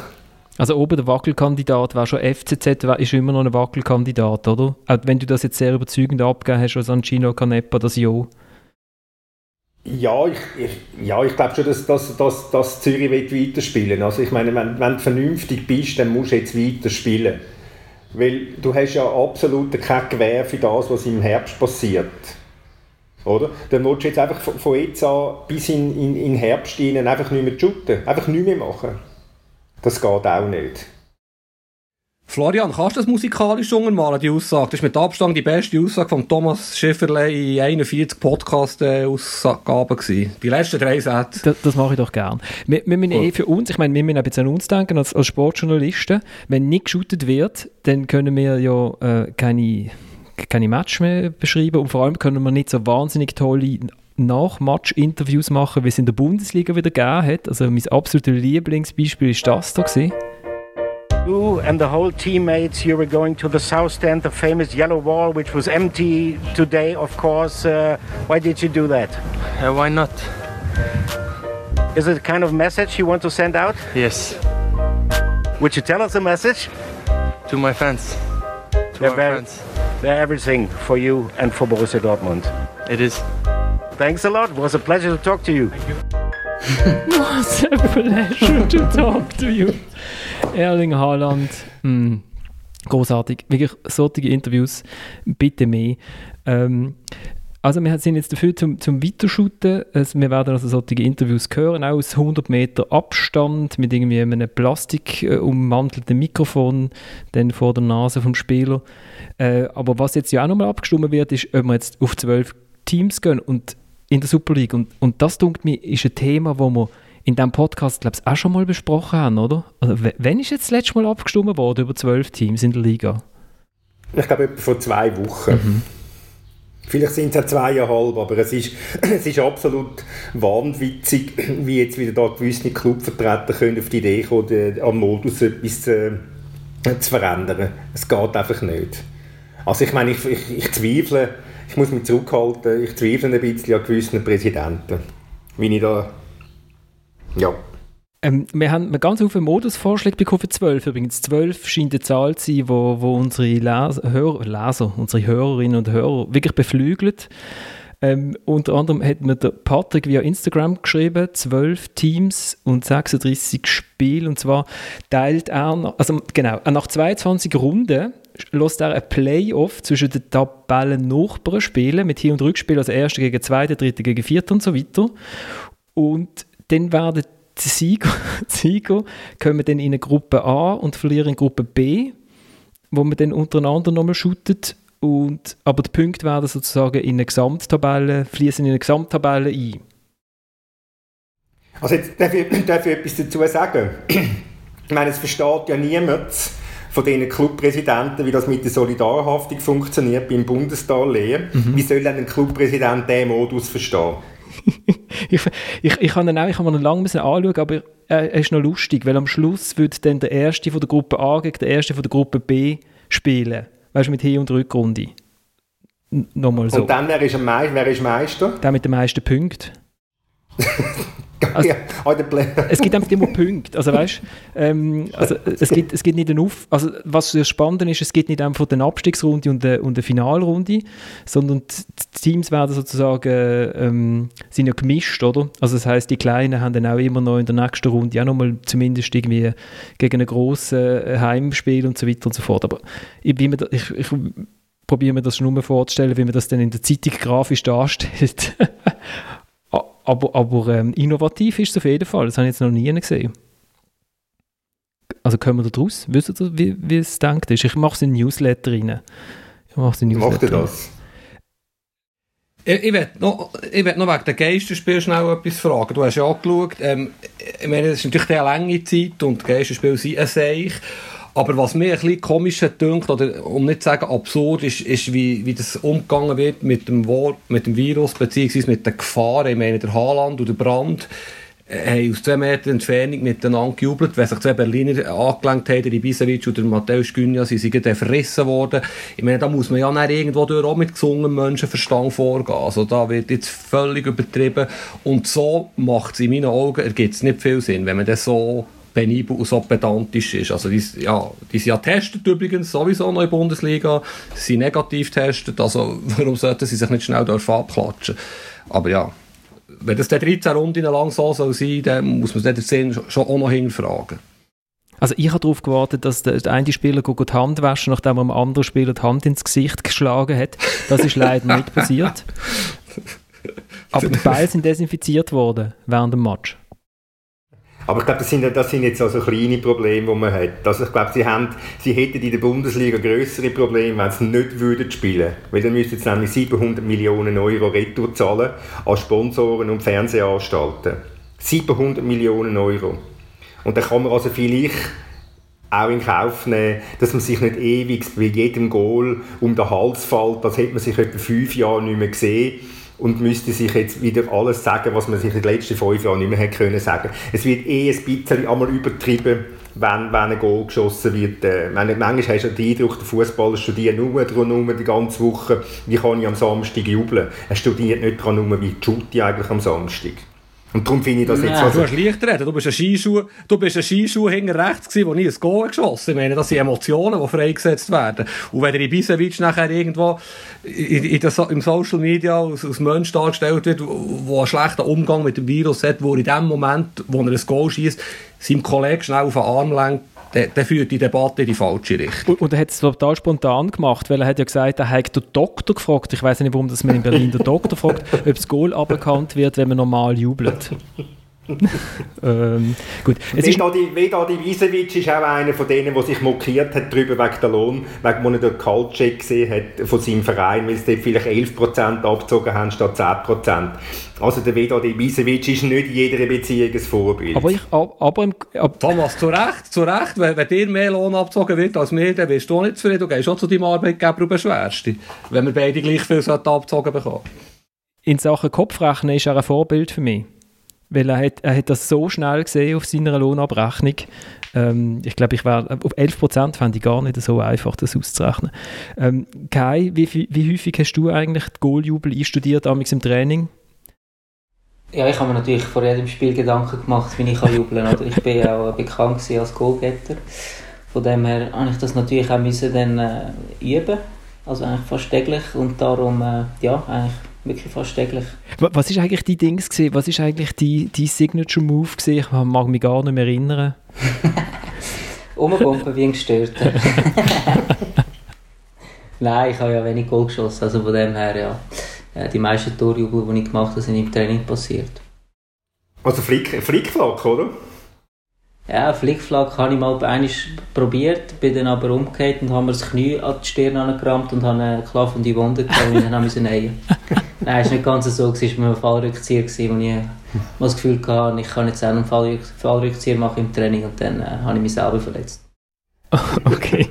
Also oben der Wackelkandidat wäre schon FCZ, ist immer noch ein Wackelkandidat, oder? Auch wenn du das jetzt sehr überzeugend abgegeben hast, als Ancino Canepa das Ja. Ja, ich, ich, ja, ich glaube schon, dass, dass, dass, dass Zürich will weiterspielen Also ich meine, wenn, wenn du vernünftig bist, dann musst du jetzt weiterspielen. Weil du hast ja absolut kein Gewähr für das, was im Herbst passiert. Oder? Dann willst du jetzt einfach von, jetzt an bis in, in, in Herbst rein einfach nicht mehr shooten. Einfach nichts mehr machen. Das geht auch nicht. Florian, kannst du das musikalisch untermalen, die Aussage? Das ist mit Abstand die beste Aussage von Thomas Schifferle in 41 Podcast-Ausgaben gewesen. Die letzten drei Sätze. Das, das mache ich doch gern. Wir, wir müssen eh für uns, ich meine, wir müssen ein bisschen an uns denken, als, als Sportjournalisten. Wenn nicht geshootet wird, dann können wir ja äh, keine, keine Match mehr beschreiben und vor allem können wir nicht so wahnsinnig tolle Nach-Match-Interviews machen, wie es in der Bundesliga wieder gegeben hat. Also mein absolutes Lieblingsbeispiel ist das da gewesen. You and the whole teammates, you were going to the south stand, the famous yellow wall, which was empty today, of course. Uh, why did you do that? Uh, why not? Is it a kind of message you want to send out? Yes, Would you tell us a message? to my fans. To They're our very- fans. They're everything for you and for Borussia Dortmund. It is. Thanks a lot. It was a pleasure to talk to you. *laughs* Was a pleasure to talk to you. Erling Haaland. Mm, großartig. Wirklich solche Interviews. Bitte mehr. Ähm, also wir sind jetzt dafür zum, zum Weitershooten. Also wir werden also solche Interviews hören, auch aus 100 Meter Abstand mit irgendwie einem Plastik äh, ummantelten Mikrofon dann vor der Nase vom Spieler. Äh, aber was jetzt ja auch nochmal abgestimmt wird, ist, ob wir jetzt auf 12 Teams gehen und in der Super League. Und, und das, denkt mir, ist ein Thema, wo wir in diesem Podcast, glaube ich, auch schon mal besprochen haben, oder? Also, wann ist jetzt das letzte Mal abgestimmt worden über 12 Teams in der Liga? Ich glaube, etwa vor zwei Wochen. Vielleicht sind es auch zweieinhalb, aber es ist, *clears throat* es ist absolut wahnwitzig, wie jetzt wieder da gewisse Clubvertreter können auf die Idee kommen, den- am Modus etwas zu, zu verändern. Es geht einfach nicht. Also ich meine, ich, ich, ich zweifle, ich muss mich zurückhalten, ich zweifle ein bisschen an gewissen Präsidenten. Wie ich da... Ja. Ähm, wir haben ganz viele Modusvorschläge bekommen für 12 übrigens. 12 scheint eine Zahl zu sein, wo, wo unsere Leser, Hörer, Leser, unsere Hörerinnen und Hörer wirklich beflügelt. Ähm, unter anderem hat mir der Patrick via Instagram geschrieben, 12 Teams und 36 Spiele. Und zwar teilt er, also genau, nach 22 Runden lässt er ein Playoff zwischen den Tabellennachbarn spielen, mit Hin- und Rückspiel, also Erste gegen Zweite, Dritte gegen Vierte und so weiter. Und dann werden die Sieger, *laughs* die Sieger kommen dann in eine Gruppe A und verlieren in Gruppe B, wo man dann untereinander nochmal shootet. Und, aber die Punkte werden sozusagen in eine Gesamttabelle, fließen in eine Gesamttabelle ein. Also jetzt darf ich, *coughs* darf ich etwas dazu sagen. Ich meine, es versteht ja niemand von diesen Clubpräsidenten, wie das mit der Solidarhaftung funktioniert beim Bundesdarlehen. Mhm. Wie soll denn ein Clubpräsident diesen Modus verstehen? *laughs* ich, ich, ich ihn auch, ich habe ihn lange müssen anschauen, aber er, er ist noch lustig, weil am Schluss wird dann der Erste von der Gruppe A gegen der Erste von der Gruppe B spielen. Weißt du, mit Hin- und Rückrunde. N nochmal so. Und dann, wer ist, am Mei wer ist Meister? Der mit den meisten Punkten. *laughs* Also- *laughs* ja, der Es gibt einfach immer Punkte. Also weißt, ähm, also *laughs* es gibt, es gibt nicht einen Auf, also was das Spannende ist, es gibt nicht einfach eine Abstiegsrunde und eine, und Finalrunde, sondern die Teams werden sozusagen ähm, sind ja gemischt, oder? Also das heißt, die Kleinen haben dann auch immer noch in der nächsten Runde auch nochmal zumindest irgendwie gegen ein grosses Heimspiel und so weiter und so fort. Aber ich, wie man da, ich, ich probiere mir das schon nur vorzustellen, wie man das dann in der Zeitung grafisch darstellt. *laughs* Aber aber ähm, innovativ ist es auf jeden Fall. Das habe ich jetzt noch nie gesehen. Also kommen wir da draus? Wisst ihr, wie, wie es denkt ist? Ich mache es in Newsletter rein. Ich mache es in Macht Newsletter er rein. das? Ich, ich will noch, ich will noch wegen den Geisterspielen schnell etwas fragen. Du hast ja angeschaut, ähm, ich meine, es ist natürlich eine lange Zeit und Geisterspiele sind ein Seich. Aber was mir ein bisschen komisch dünkt, oder um nicht zu sagen absurd, ist, ist wie, wie das umgegangen wird mit dem, Wort, mit dem Virus, beziehungsweise mit den Gefahren. Ich meine, der Haaland und der Brand äh, haben aus zwei Metern Entfernung miteinander gejubelt, weil sich zwei Berliner angelenkt haben, der Ibisevic und der Matthäus Günja, sie sind gerade verrissen worden. Ich meine, da muss man ja dann irgendwo durch auch mit gesungenem Menschenverstand vorgehen. Also da wird jetzt völlig übertrieben. Und so macht es in meinen Augen, ergibt es nicht viel Sinn, wenn man das so penibel und so pedantisch ist. Also die, ja, die sind ja getestet übrigens, sowieso noch in der Bundesliga, sie sind negativ getestet, also *laughs* warum sollten sie sich nicht schnell dürfen abklatschen? Aber ja, wenn das der 13 Runden lang so soll sein, dann muss man den Sinn schon auch noch hinterfragen. Also ich habe darauf gewartet, dass der, eine Spieler geht die Hand waschen, nachdem er dem anderen Spieler die Hand ins Gesicht geschlagen hat. Das ist leider nicht passiert. *laughs* Aber die Beine sind desinfiziert worden während dem Match. Aber ich glaube, das sind, das sind jetzt also kleine Probleme, die man hat. Also ich glaube, sie, haben, sie hätten in der Bundesliga größere Probleme, wenn sie nicht würden spielen Weil dann müssten sie nämlich 700 Millionen Euro Retour zahlen an Sponsoren und Fernsehanstalten. 700 Millionen Euro. Und dann kann man also vielleicht auch in Kauf nehmen, dass man sich nicht ewig bei jedem Goal um den Hals fällt. Das hätte man sich etwa fünf Jahre nicht mehr gesehen und müsste sich jetzt wieder alles sagen, was man sich in den letzten fünf Jahren nicht mehr hätte können sagen. Es wird eh ein bisschen einmal übertrieben, wenn, wenn ein Goal geschossen wird. Äh, manchmal hast du den Eindruck, der Fußballer studiert nur rum die ganze Woche, wie kann ich am Samstag jubeln. Er studiert nicht rum, wie shoote ich eigentlich am Samstag. Und darum finde ich das jetzt... Ja. Also, Du hast leicht reden, du bist ein Skischuh, du bist ein Skischuh hinter rechts gewesen, wo nie ein Goal geschossen Ich meine, das sind Emotionen, die freigesetzt werden. Und wenn der Ibisevic nachher irgendwo in, in so- im Social Media als, als Mensch dargestellt wird, der einen schlechten Umgang mit dem Virus hat, wo in dem Moment, wo er ein Goal schießt, seinem Kollegen schnell auf den Arm lenkt, der, der führt die Debatte in die falsche Richtung. Und, und er hat es total spontan gemacht, weil er hat ja gesagt, er hat den Doktor gefragt. Ich weiß nicht, warum das man in Berlin den Doktor fragt, *laughs* ob das Goal aberkannt wird, wenn man normal jubelt. *laughs* ähm, gut, es ist, Vedadi Vedadi Visevic ist auch einer von denen, der sich mokiert hat darüber wegen der Lohn, wegen wo er den Kaltcheck gesehen hat von seinem Verein, weil sie dort vielleicht 11% abgezogen haben statt 10%. Also der Vedadi Visevic ist nicht in jeder Beziehung ein Vorbild. aber ich, ab- aber im, ab, Thomas, zu Recht, zu Recht, wenn, wenn dir mehr Lohn abgezogen wird als mir, dann wirst du auch nicht zufrieden. Du gehst auch zu deinem Arbeitgeber und beschwerst dich, wenn wir beide gleich viel abgezogen bekommen. in Sachen Kopfrechnen ist er ein Vorbild für mich. Weil er hat, er hat das so schnell gesehen auf seiner Lohnabrechnung. Ähm, ich glaube, ich wäre auf 11% fände ich gar nicht so einfach, das auszurechnen. Ähm, Kai, wie, wie häufig hast du eigentlich Goaljubel einstudiert, amigs im Training? Ja, ich habe mir natürlich vor jedem Spiel Gedanken gemacht, wie ich jubeln kann. Ich bin ja auch bekannt als Goalgetter. Von dem her habe ich das natürlich auch dann, äh, üben. Also eigentlich fast täglich. Und darum, äh, ja, eigentlich wirklich fast täglich. Was ist eigentlich die Dings gewesen? Was ist eigentlich die, die Signature Move gewesen? Ich mag mich gar nicht mehr erinnern. *laughs* Umgumpen wie ein Gestörter. *laughs* Nein, ich habe ja wenig Goal geschossen, also von dem her, ja. Äh, Die meisten Torjubel, die ich gemacht habe, sind im Training passiert. Also Flick, Flickflack, oder? Ja, Flickflack habe ich mal einmal probiert, bin dann aber umgekehrt und habe mir das Knie an die Stirn angerammt und habe eine klaffende Wunde gehabt und dann habe ich nähen. Nein, es war nicht ganz so, es war ein Fallrückzieher, wo ich mal das Gefühl hatte, ich kann jetzt auch einen Fallrück Fallrückzieher machen im Training und dann äh, habe ich mich selber verletzt. *laughs* Okay.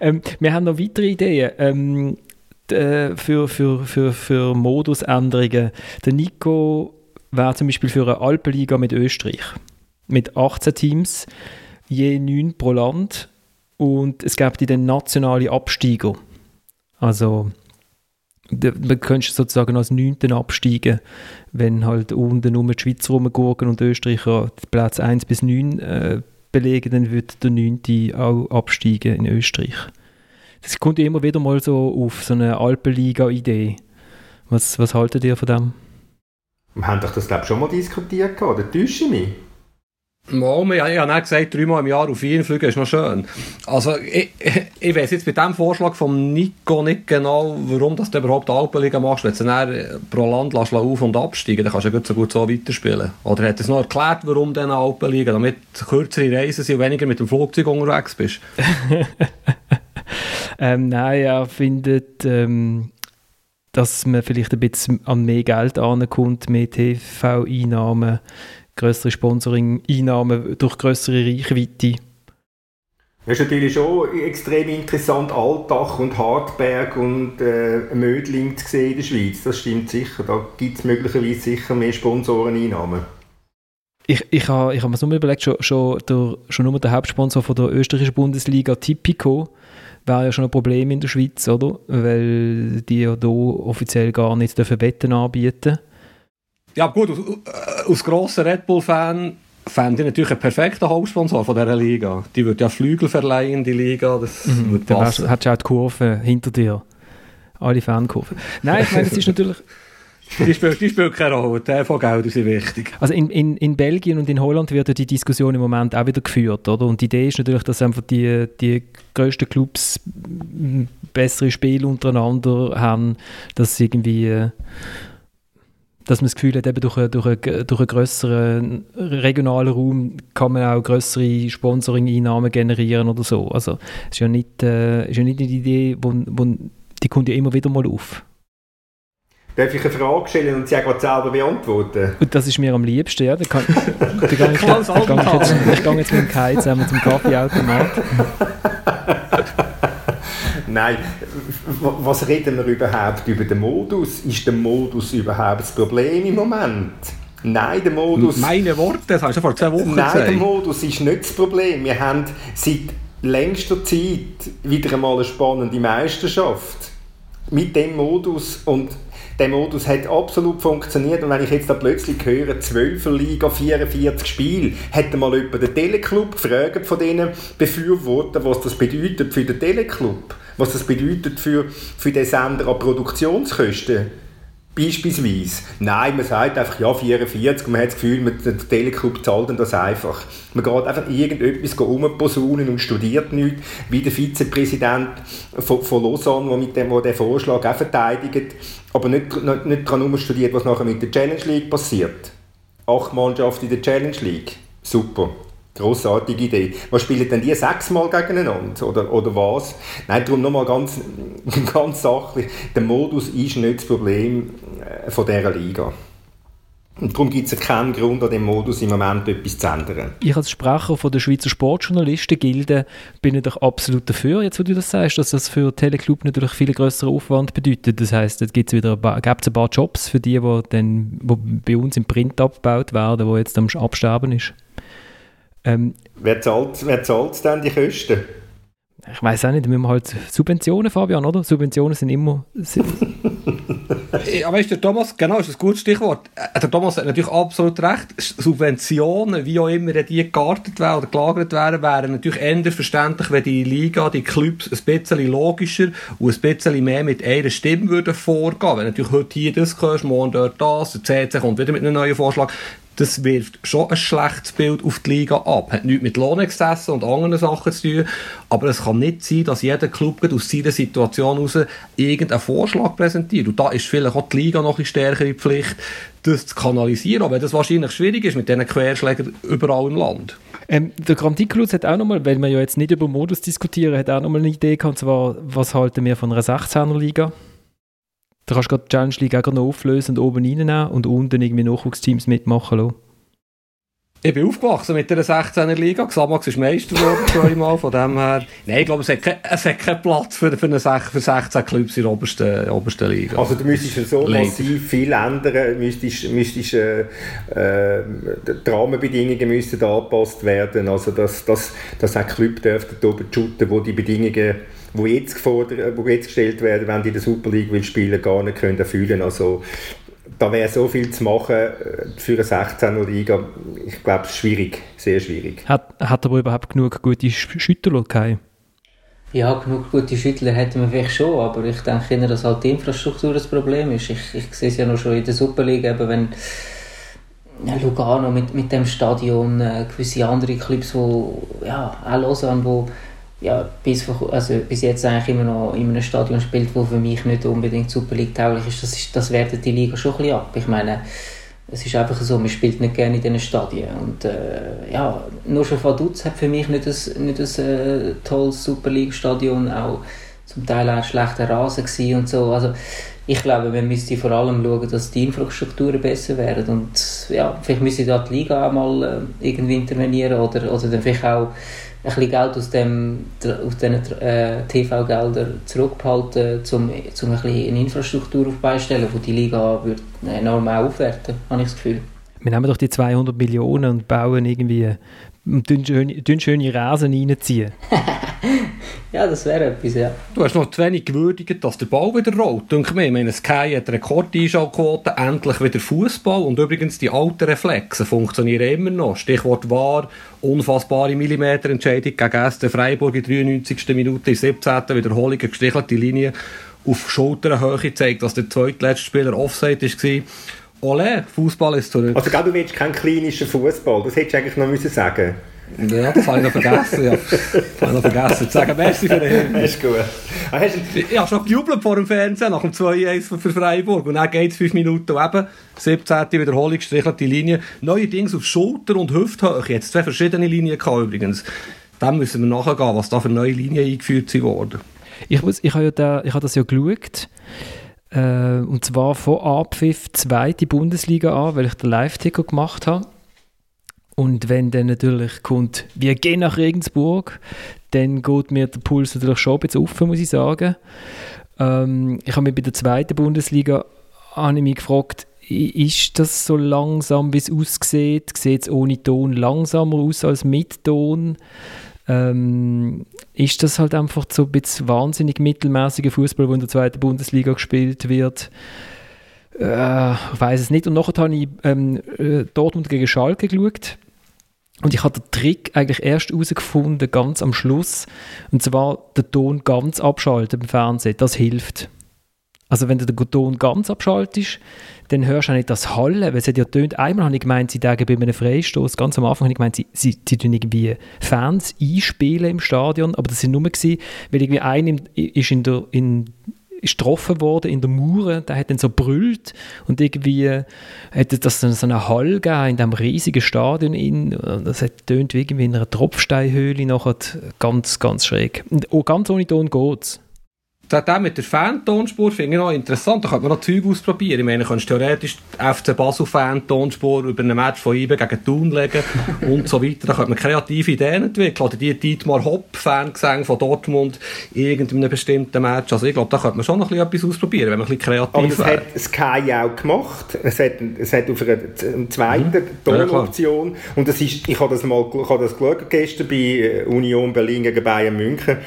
ähm, wir haben noch weitere Ideen ähm, äh, für, für, für, für Modusänderungen. Der Nico wäre zum Beispiel für eine Alpenliga mit Österreich. Mit 18 Teams, je 9 pro Land. Und es gäbe dann nationale Absteiger. Also, man könnte sozusagen als 9. absteigen, wenn halt unten nur die Schweizer rumgurken und Österreicher die Plätze 1 bis 9 äh, belegen, dann wird der 9. auch absteigen in Österreich. Das kommt immer wieder mal so auf, so eine Alpenliga-Idee. Was, was haltet ihr von dem? Wir haben doch das, glaube ich, schon mal diskutiert, oder täusche ich mich? Mal, ich habe ja gesagt, dreimal im Jahr auf Wien fliegen ist noch schön. Also, ich, *laughs* ich, weiß jetzt mit dem Vorschlag von Nico nicht genau, warum du überhaupt Alpenliga machst. Wenn du dann äh, pro Land lässt auf- und absteigen dann kannst du ja gut so gut so weiterspielen. Oder hat es noch erklärt, warum dann Alpenliga? Damit kürzere Reisen sind und weniger mit dem Flugzeug unterwegs bist. *laughs* Ähm, nein, er findet, ähm, dass man vielleicht ein bisschen an mehr Geld ankommt, mehr TV-Einnahmen, größere Sponsoring-Einnahmen durch größere Reichweite. Das ist natürlich schon extrem interessant, Altach und Hartberg und äh, Mödling zu sehen in der Schweiz. Das stimmt sicher. Da gibt es möglicherweise sicher mehr Sponsoreneinnahmen. Ich, ich habe ich ha mir so überlegt, schon, schon, der, schon nur der Hauptsponsor von der österreichischen Bundesliga, Tipico, wäre ja schon ein Problem in der Schweiz, oder? Weil die ja hier offiziell gar nicht dürfen Wetten anbieten Ja gut, aus, äh, aus grosser Red Bull-Fan fände ich natürlich einen perfekten Hauptsponsor von dieser Liga. Die würde ja Flügel verleihen, die Liga. Das würde Dann passen. wärst- hättest du auch die Kurve hinter dir. Alle Fankurven. Nein, ich meine, es ist natürlich... *laughs* Die spielt, die spielt keine Rolle. Die TV-Gelder sind wichtig. Also in, in, in Belgien und in Holland wird ja die Diskussion im Moment auch wieder geführt, oder? Und die Idee ist natürlich, dass einfach die, die grössten Clubs bessere Spiele untereinander haben, dass sie irgendwie... äh, dass man das Gefühl hat, eben durch, einen- durch, einen- durch einen grösseren regionalen Raum kann man auch grössere Sponsoring-Einnahmen generieren oder so. Also es ist ja nicht, äh, ist ja nicht eine Idee, wo, wo, die kommt ja immer wieder mal auf. Darf ich eine Frage stellen und sie auch gerade selber beantworten? Und das ist mir am liebsten, ja. Da kann, da gehe ich, Klaus da gehe ich, jetzt, ich gehe jetzt mit dem Kai zusammen zum Kaffeeautomat. *laughs* Nein, was reden wir überhaupt über den Modus? Ist der Modus überhaupt das Problem im Moment? Nein, der Modus... Meine Worte, das hast du vor zwei Wochen Nein, der gesagt. Modus ist nicht das Problem. Wir haben seit längster Zeit wieder einmal eine spannende Meisterschaft. Mit dem Modus und der Modus hat absolut funktioniert und wenn ich jetzt da plötzlich höre, 12 Liga, 44 Spiele, hätte mal jemand den Teleclub gefragt von diesen Befürwortern, was das bedeutet für den Teleclub, was das bedeutet für, für den Sender an Produktionskosten. Beispielsweise. Nein, man sagt einfach, ja, 44, und man hat das Gefühl, der Teleclub zahlt das einfach. Man geht einfach irgendetwas umposaunen und studiert nichts, wie der Vizepräsident von, von Lausanne, der mit dem, den Vorschlag auch verteidigt, aber nicht, nicht, nicht daran studiert, was nachher mit der Challenge League passiert. Acht Mannschaften in der Challenge League. Super. Grossartige Idee. Was spielen denn die sechsmal gegeneinander? Oder, oder was? Nein, darum nochmal ganz, *laughs* ganz sachlich. Der Modus ist nicht das Problem von dieser Liga. Und darum gibt es keinen Grund, an dem Modus im Moment etwas zu ändern. Ich als Sprecher von der Schweizer Sportjournalisten-Gilde bin natürlich absolut dafür, jetzt wo du das sagst, dass das für Teleclub natürlich viel größeren Aufwand bedeutet. Das heisst, es gibt wieder ein paar, ein paar Jobs für die, die dann wo bei uns im Print abgebaut werden, wo jetzt am Absterben ist. Ähm, Wer zahlt, wer zahlt denn die Kosten? Ich weiß auch nicht, da müssen wir halt Subventionen, Fabian, oder? Subventionen sind immer. Weißt *laughs* du, der Thomas, genau, ist ein gutes Stichwort. Äh, Der Thomas hat natürlich absolut recht. Subventionen, wie auch immer die gegartet werden oder gelagert werden, wären natürlich eher verständlich, wenn die Liga, die Clubs ein bisschen logischer und ein bisschen mehr mit einer Stimme würden vorgehen. Wenn natürlich heute hier das hörst, morgen dort das, der CC kommt wieder mit einem neuen Vorschlag. Das wirft schon ein schlechtes Bild auf die Liga ab. Hat nichts mit Lohnexzessen und anderen Sachen zu tun. Aber es kann nicht sein, dass jeder Club aus seiner Situation heraus irgendeinen Vorschlag präsentiert. Und da ist vielleicht auch die Liga noch ein stärker in Pflicht, das zu kanalisieren. Aber das wahrscheinlich schwierig ist mit diesen Querschlägern überall im Land. ähm, der Grandiculus hat auch nochmal, weil wir ja jetzt nicht über Modus diskutieren, hat auch nochmal eine Idee gehabt, und zwar, was halten wir von einer 16er-Liga? Da kannst du gerade die Challenge League auch noch auflösen und oben reinnehmen und unten irgendwie Nachwuchsteams mitmachen lassen. Ich bin aufgewachsen mit der 16er Liga. Xamax ist Meister geworden *laughs* zweimal. Von dem her. Nein, ich glaube, es hat, kein, es hat keinen Platz für, für, eine, für 16 Clubs in der obersten, obersten Liga. Also du müsstest ja so Leider. massiv viel ändern, müsstest, müsstest, äh, äh, die Rahmenbedingungen müssten angepasst werden, also dass, dass, dass auch Club dürften da oben shooten, wo die Bedingungen, wo jetzt, gefordert, wo jetzt gestellt werden, wenn die in der Super League will spielen, gar nicht können erfüllen. Also da wäre so viel zu machen äh, für eine 16er Liga. Ich glaube, es ist schwierig, sehr schwierig. Hat, hat aber überhaupt genug gute Sch- Schütter Kai? Ja, genug gute Schüttler hätten wir vielleicht schon, aber ich denke eher, dass halt die Infrastruktur das Problem ist. Ich, ich sehe es ja noch schon in der Superliga, eben wenn ja, Lugano mit, mit dem Stadion, äh, gewisse andere Clubs, wo, ja, auch Lausanne, wo ja, bis, vor- also bis jetzt eigentlich immer noch in einem Stadion spielt, wo für mich nicht unbedingt Super League tauglich ist, das, ist, das wertet die Liga schon ein bisschen ab. Ich meine, es ist einfach so, man spielt nicht gerne in diesen Stadien. Und äh, ja, nur schon Vaduz hat für mich nicht ein, nicht ein äh, tolles Super League-Stadion, auch zum Teil auch schlechter Rasen und so. Also ich glaube, man müsste vor allem schauen, dass die Infrastrukturen besser werden. Und ja, vielleicht müsste da die Liga auch mal äh, irgendwie intervenieren oder, oder dann vielleicht auch ein bisschen Geld aus, dem, aus diesen äh, TV-Geldern zurückbehalten, um, um ein bisschen eine Infrastruktur aufbeistellen, die die Liga wird enorm auch aufwerten, habe ich das Gefühl. Wir nehmen doch die 200 Millionen und bauen irgendwie und tun schöne, tun schöne Rasen reinziehen. *laughs* Ja, das wäre etwas, ja. Du hast noch zu wenig gewürdigt, dass der Ball wieder rollt. Denke mir, ich meine, Sky hat Rekordeinschaltquote, endlich wieder Fußball und übrigens die alten Reflexe funktionieren immer noch. Stichwort war unfassbare Millimeterentscheidung gegen SC Freiburg in 93. Minute, in 17. Wiederholung, eine gestrichelte Linie auf Schulterhöhe zeigt, dass der zweitletzte Spieler Offside war. Ole, Fußball ist zurück. Also, du willst keinen klinischen Fußball, das hättest du eigentlich noch müssen sagen Ja, das habe ich noch vergessen. Ja. Das habe ich noch vergessen zu sagen. Merci für den Hinweis. ist gut. Ich habe schon gejubelt vor dem Fernsehen nach dem 2-1 für für Freiburg. Und dann geht es 5 Minuten eben 17. Wiederholung, strichelte Linie. Neuerdings auf Schulter- und Hüfthöhe. Jetzt zwei verschiedene Linien gehabt übrigens. Dann müssen wir nachgehen, was da für neue Linien eingeführt sind worden. Ich, muss, ich habe ja da, ich habe das ja geschaut. Äh, und zwar von Abpfiff zweite Bundesliga an, weil ich den Live-Ticker gemacht habe. Und wenn dann natürlich kommt, wir gehen nach Regensburg, dann geht mir der Puls natürlich schon ein bisschen auf, muss ich sagen. Ähm, ich habe mich bei der zweiten Bundesliga habe ich mich gefragt, ist das so langsam, wie es aussieht? Sieht es ohne Ton langsamer aus als mit Ton? ähm, ist das halt einfach so ein bisschen wahnsinnig mittelmäßiger Fußball, der in der zweiten Bundesliga gespielt wird. Äh, ich weiß es nicht. Und nachher habe ich ähm, äh, Dortmund gegen Schalke geschaut. Und ich habe den Trick eigentlich erst herausgefunden, ganz am Schluss. Und zwar den Ton ganz abschalten im Fernsehen. Das hilft. Also wenn du den Ton ganz abschaltest, dann hörst du auch nicht das Hallen, weil es ja tönt. Einmal habe ich gemeint, sie tagen bei einem Freistoß, ganz am Anfang habe ich gemeint, sie, sie, sie tun irgendwie Fans einspielen im Stadion, aber das sind nur gewesen, weil irgendwie einer in der in, ist getroffen worden in der Mauer, der hat dann so brüllt und irgendwie hat das so eine Hall gegeben in diesem riesigen Stadion in, das hat tönt wie irgendwie in einer Tropfsteinhöhle nachher ganz, ganz schräg. Und oh, ganz ohne Ton geht's. Das mit der Fan-Tonspur finde ich noch interessant. Da könnte man noch Zeug ausprobieren. Ich meine, du könntest theoretisch FC Basel-Fan-Tonspur über einen Match von IBE gegen Thun legen *laughs* und so weiter. Da könnte man kreative Ideen entwickeln. Oder die Dietmar Hopp-Fangesänge von Dortmund in irgendeinem bestimmten Match. Also ich glaube, da könnte man schon noch etwas ausprobieren, wenn man ein bisschen kreativ Aber das wäre. hat Sky auch gemacht. Es hat, es hat auf einer einer zweiten Tonoption. und das ist, ich habe das mal ich habe das geschaut gestern bei äh, Union Berlin gegen Bayern München.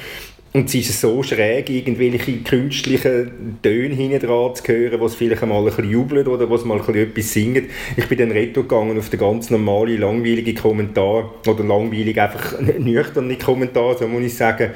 Und es ist so schräg, irgendwelche künstlichen Töne hinten dran zu hören, was vielleicht einmal ein bisschen jubelt oder was mal ein bisschen etwas singt. Ich bin dann retro gegangen auf den ganz normalen, langweiligen Kommentar oder langweilig einfach *laughs* nüchterne Kommentar, so muss ich sagen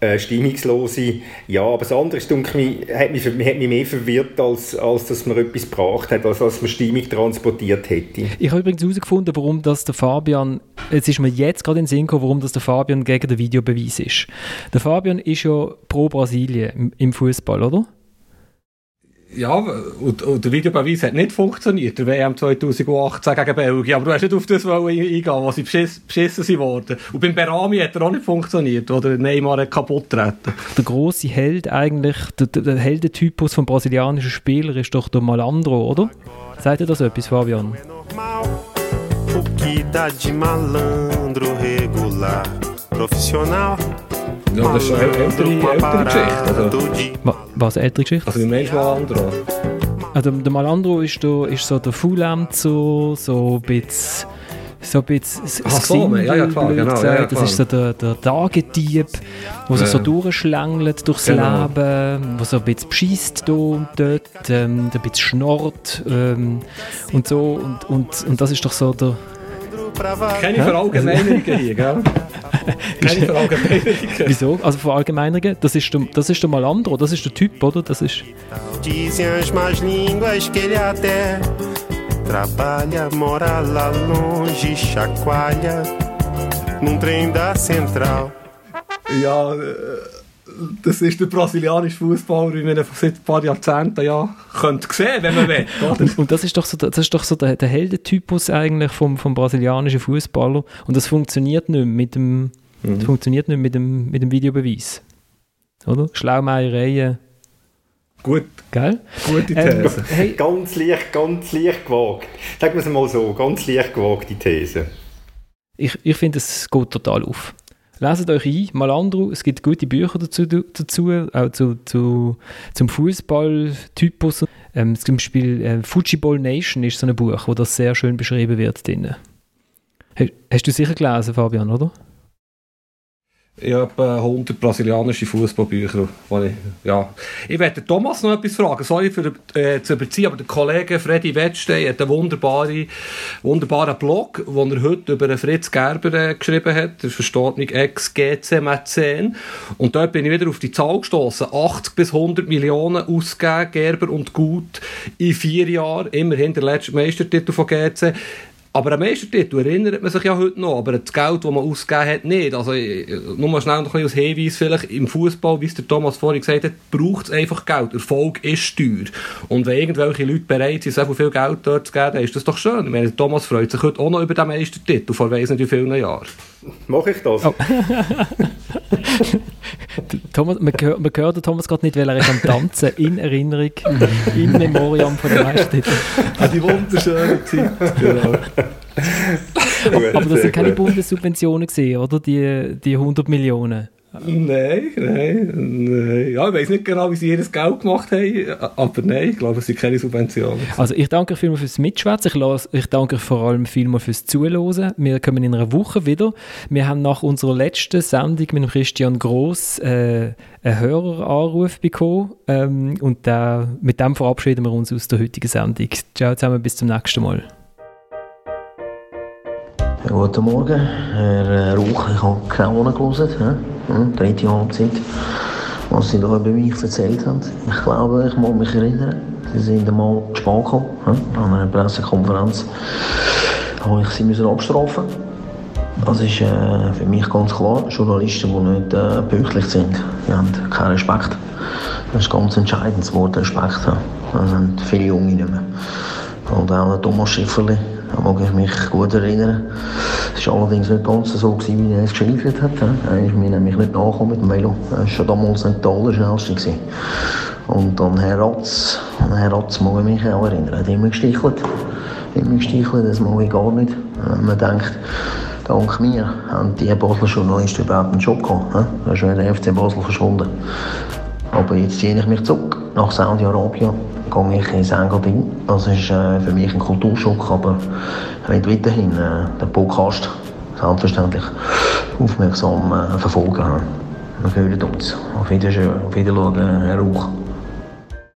äh, stimmungslose. Ja, aber das andere ist, hat mich, hat mich mehr verwirrt, als, als dass man etwas gebracht hat, als dass man Stimmung transportiert hätte. Ich habe übrigens herausgefunden, warum das der Fabian, es ist mir jetzt gerade in den Sinn gekommen, warum das der Fabian gegen den Videobeweis ist. Der Fabian ist ja pro Brasilien im Fußball, oder? Ja, und, und der Videobeweis hat nicht funktioniert, der WM 2018 gegen Belgien. Aber du hast nicht auf das wollen eingehen, wo sie beschiss, beschissen sind worden. Und beim Berami hat er auch nicht funktioniert, wo der Neymar hat kaputt treten. Der große Held eigentlich, der, der, Heldentypus vom brasilianischen Spieler ist doch der Malandro, oder? Sagt dir das etwas, Fabian? normal. O que dá de malandro regular, profissional. Ja, das ist eine ältere, ältere Geschichte. Also, Was, ältere Geschichte? also wie meinst du mal andere? Also der Malandro ist, da, ist so der Faulämt so, so ein bisschen... So ein bisschen Ach so, ja, ja, klar, genau, gesagt. ja, ja, Das ist so der, der Tagedieb, der sich Ja. so durchschlängelt durchs Genau. Leben, der so ein bisschen beschisst da und dort, ähm, der ein bisschen schnurrt ähm, und so. Und, und, und das ist doch so der... Keine Verallgemeinerungen hier, gell? *laughs* Keine Verallgemeinerungen. *laughs* Wieso? Also Verallgemeinerungen, das ist der, das ist der Malandro, das ist der Typ, oder? Das ist... Dizem as más línguas que ele até trabalha, mora lá longe, chacoalha num trem da central. Ja, äh, das ist der brasilianische Fußballer, wie man seit ein paar Jahrzehnten ja könnte sehen, wenn man will. Und, und das ist doch so, das ist doch so der, der Heldentypus eigentlich vom, vom brasilianischen Fußballer. Und das funktioniert nicht mehr mit dem, das funktioniert nicht mit dem, mit dem Videobeweis. Oder? Schlaumeiereien, Gut, gell? gute Ähm, These. hey, Ganz leicht, ganz leicht gewagt. Sagen wir es mal so, ganz leicht gewagte These. ich, ich finde, es geht total auf. Leset euch ein, Malandro, es gibt gute Bücher dazu, dazu auch zu, zu, zum Fußballtypus. Ähm, zum Beispiel äh, Fujiball Nation ist so ein Buch, wo das sehr schön beschrieben wird. Drin. Hast, hast du sicher gelesen, Fabian, oder? Ich habe etwa 100 brasilianische Fußballbücher. Ich, ja. ich werde Thomas noch etwas fragen. Sorry für, äh, zu überziehen, aber der Kollege Freddy Wettstein hat einen wunderbaren, wunderbaren Blog, den er heute über Fritz Gerber äh, geschrieben hat. Der versteht mich ex-GC Mäzen. Und dort bin ich wieder auf die Zahl gestoßen. 80 bis 100 Millionen ausgegeben, Gerber und Gut, in vier Jahren. Immerhin der letzte Meistertitel von GC. Aber an Meistertitel erinnert man sich ja heute noch, aber das Geld, das man ausgegeben hat, nicht. Also, nur mal schnell noch ein bisschen als Hinweis vielleicht, im Fußball, wie es der Thomas vorhin gesagt hat, braucht es einfach Geld. Erfolg ist teuer. Und wenn irgendwelche Leute bereit sind, so viel Geld dort zu geben, dann ist das doch schön. Ich meine, der Thomas freut sich heute auch noch über den Meistertitel, vor weiss nicht wie vielen Jahren. Mache ich das? Oh. *laughs* Thomas, man, hört, man hört den Thomas gerade nicht, weil er ist am Tanzen in Erinnerung, *laughs* in Memoriam von der Meistertitel. An die wunderschöne Zeit. genau. Gut, Aber das sind keine. Bundessubventionen gesehen, oder? Die, die 100 Millionen. Nein, nein, nein. Ja, ich weiss nicht genau, wie sie ihr Geld gemacht haben, aber nein, ich glaube, es sind keine Subventionen. Also ich danke euch vielmals fürs Mitschwätzen. Ich, las- ich danke vor allem vielmals fürs Zuhören. Wir kommen in einer Woche wieder. Wir haben nach unserer letzten Sendung mit Christian Gross äh, einen Höreranruf bekommen. Ähm, und da, mit dem verabschieden wir uns aus der heutigen Sendung. Ciao zusammen, bis zum nächsten Mal. Ja, guten Morgen, Herr Rauch. Ich habe genau angehört? Hm, dritte Halbzeit, was Sie da über mich erzählt haben. Ich glaube, ich muss mich erinnern, Sie sind einmal spät gekommen, hä? an einer Pressekonferenz. Habe ich Sie müssen abstrafen. Das ist äh, für mich ganz klar. Journalisten, die nicht äh, pünktlich sind, die haben keinen Respekt. Das ist ganz entscheidend, das Wort Respekt haben. Das viele Junge nicht mehr. Und auch Thomas Schifferli, Da mag ich mich gut erinnern. Es war allerdings nicht ganz so, gewesen, wie er es geschildert hat. Er ist mir nämlich nicht nachgekommen mit dem Velo. Er war schon damals nicht der Allerschnellste. Gewesen. Und an Herr Ratz, an Herr Ratz mag ich mich auch erinnern. Er hat immer gestichelt. Immer gestichelt, das mag ich gar nicht. Man denkt, dank mir haben die Basler Journalisten überhaupt einen Job gehabt. Da ist der FC Basel verschwunden. Aber jetzt ziehe ich mich zurück nach Saudi-Arabien, gehe ich ins Engadin. Das ist äh, für mich ein Kulturschock, aber ich werde weiterhin äh, den Podcast selbstverständlich aufmerksam äh, verfolgen. Wir hören uns. Auf Wiedersehen, auf Wiedersehen, Herr Rauch.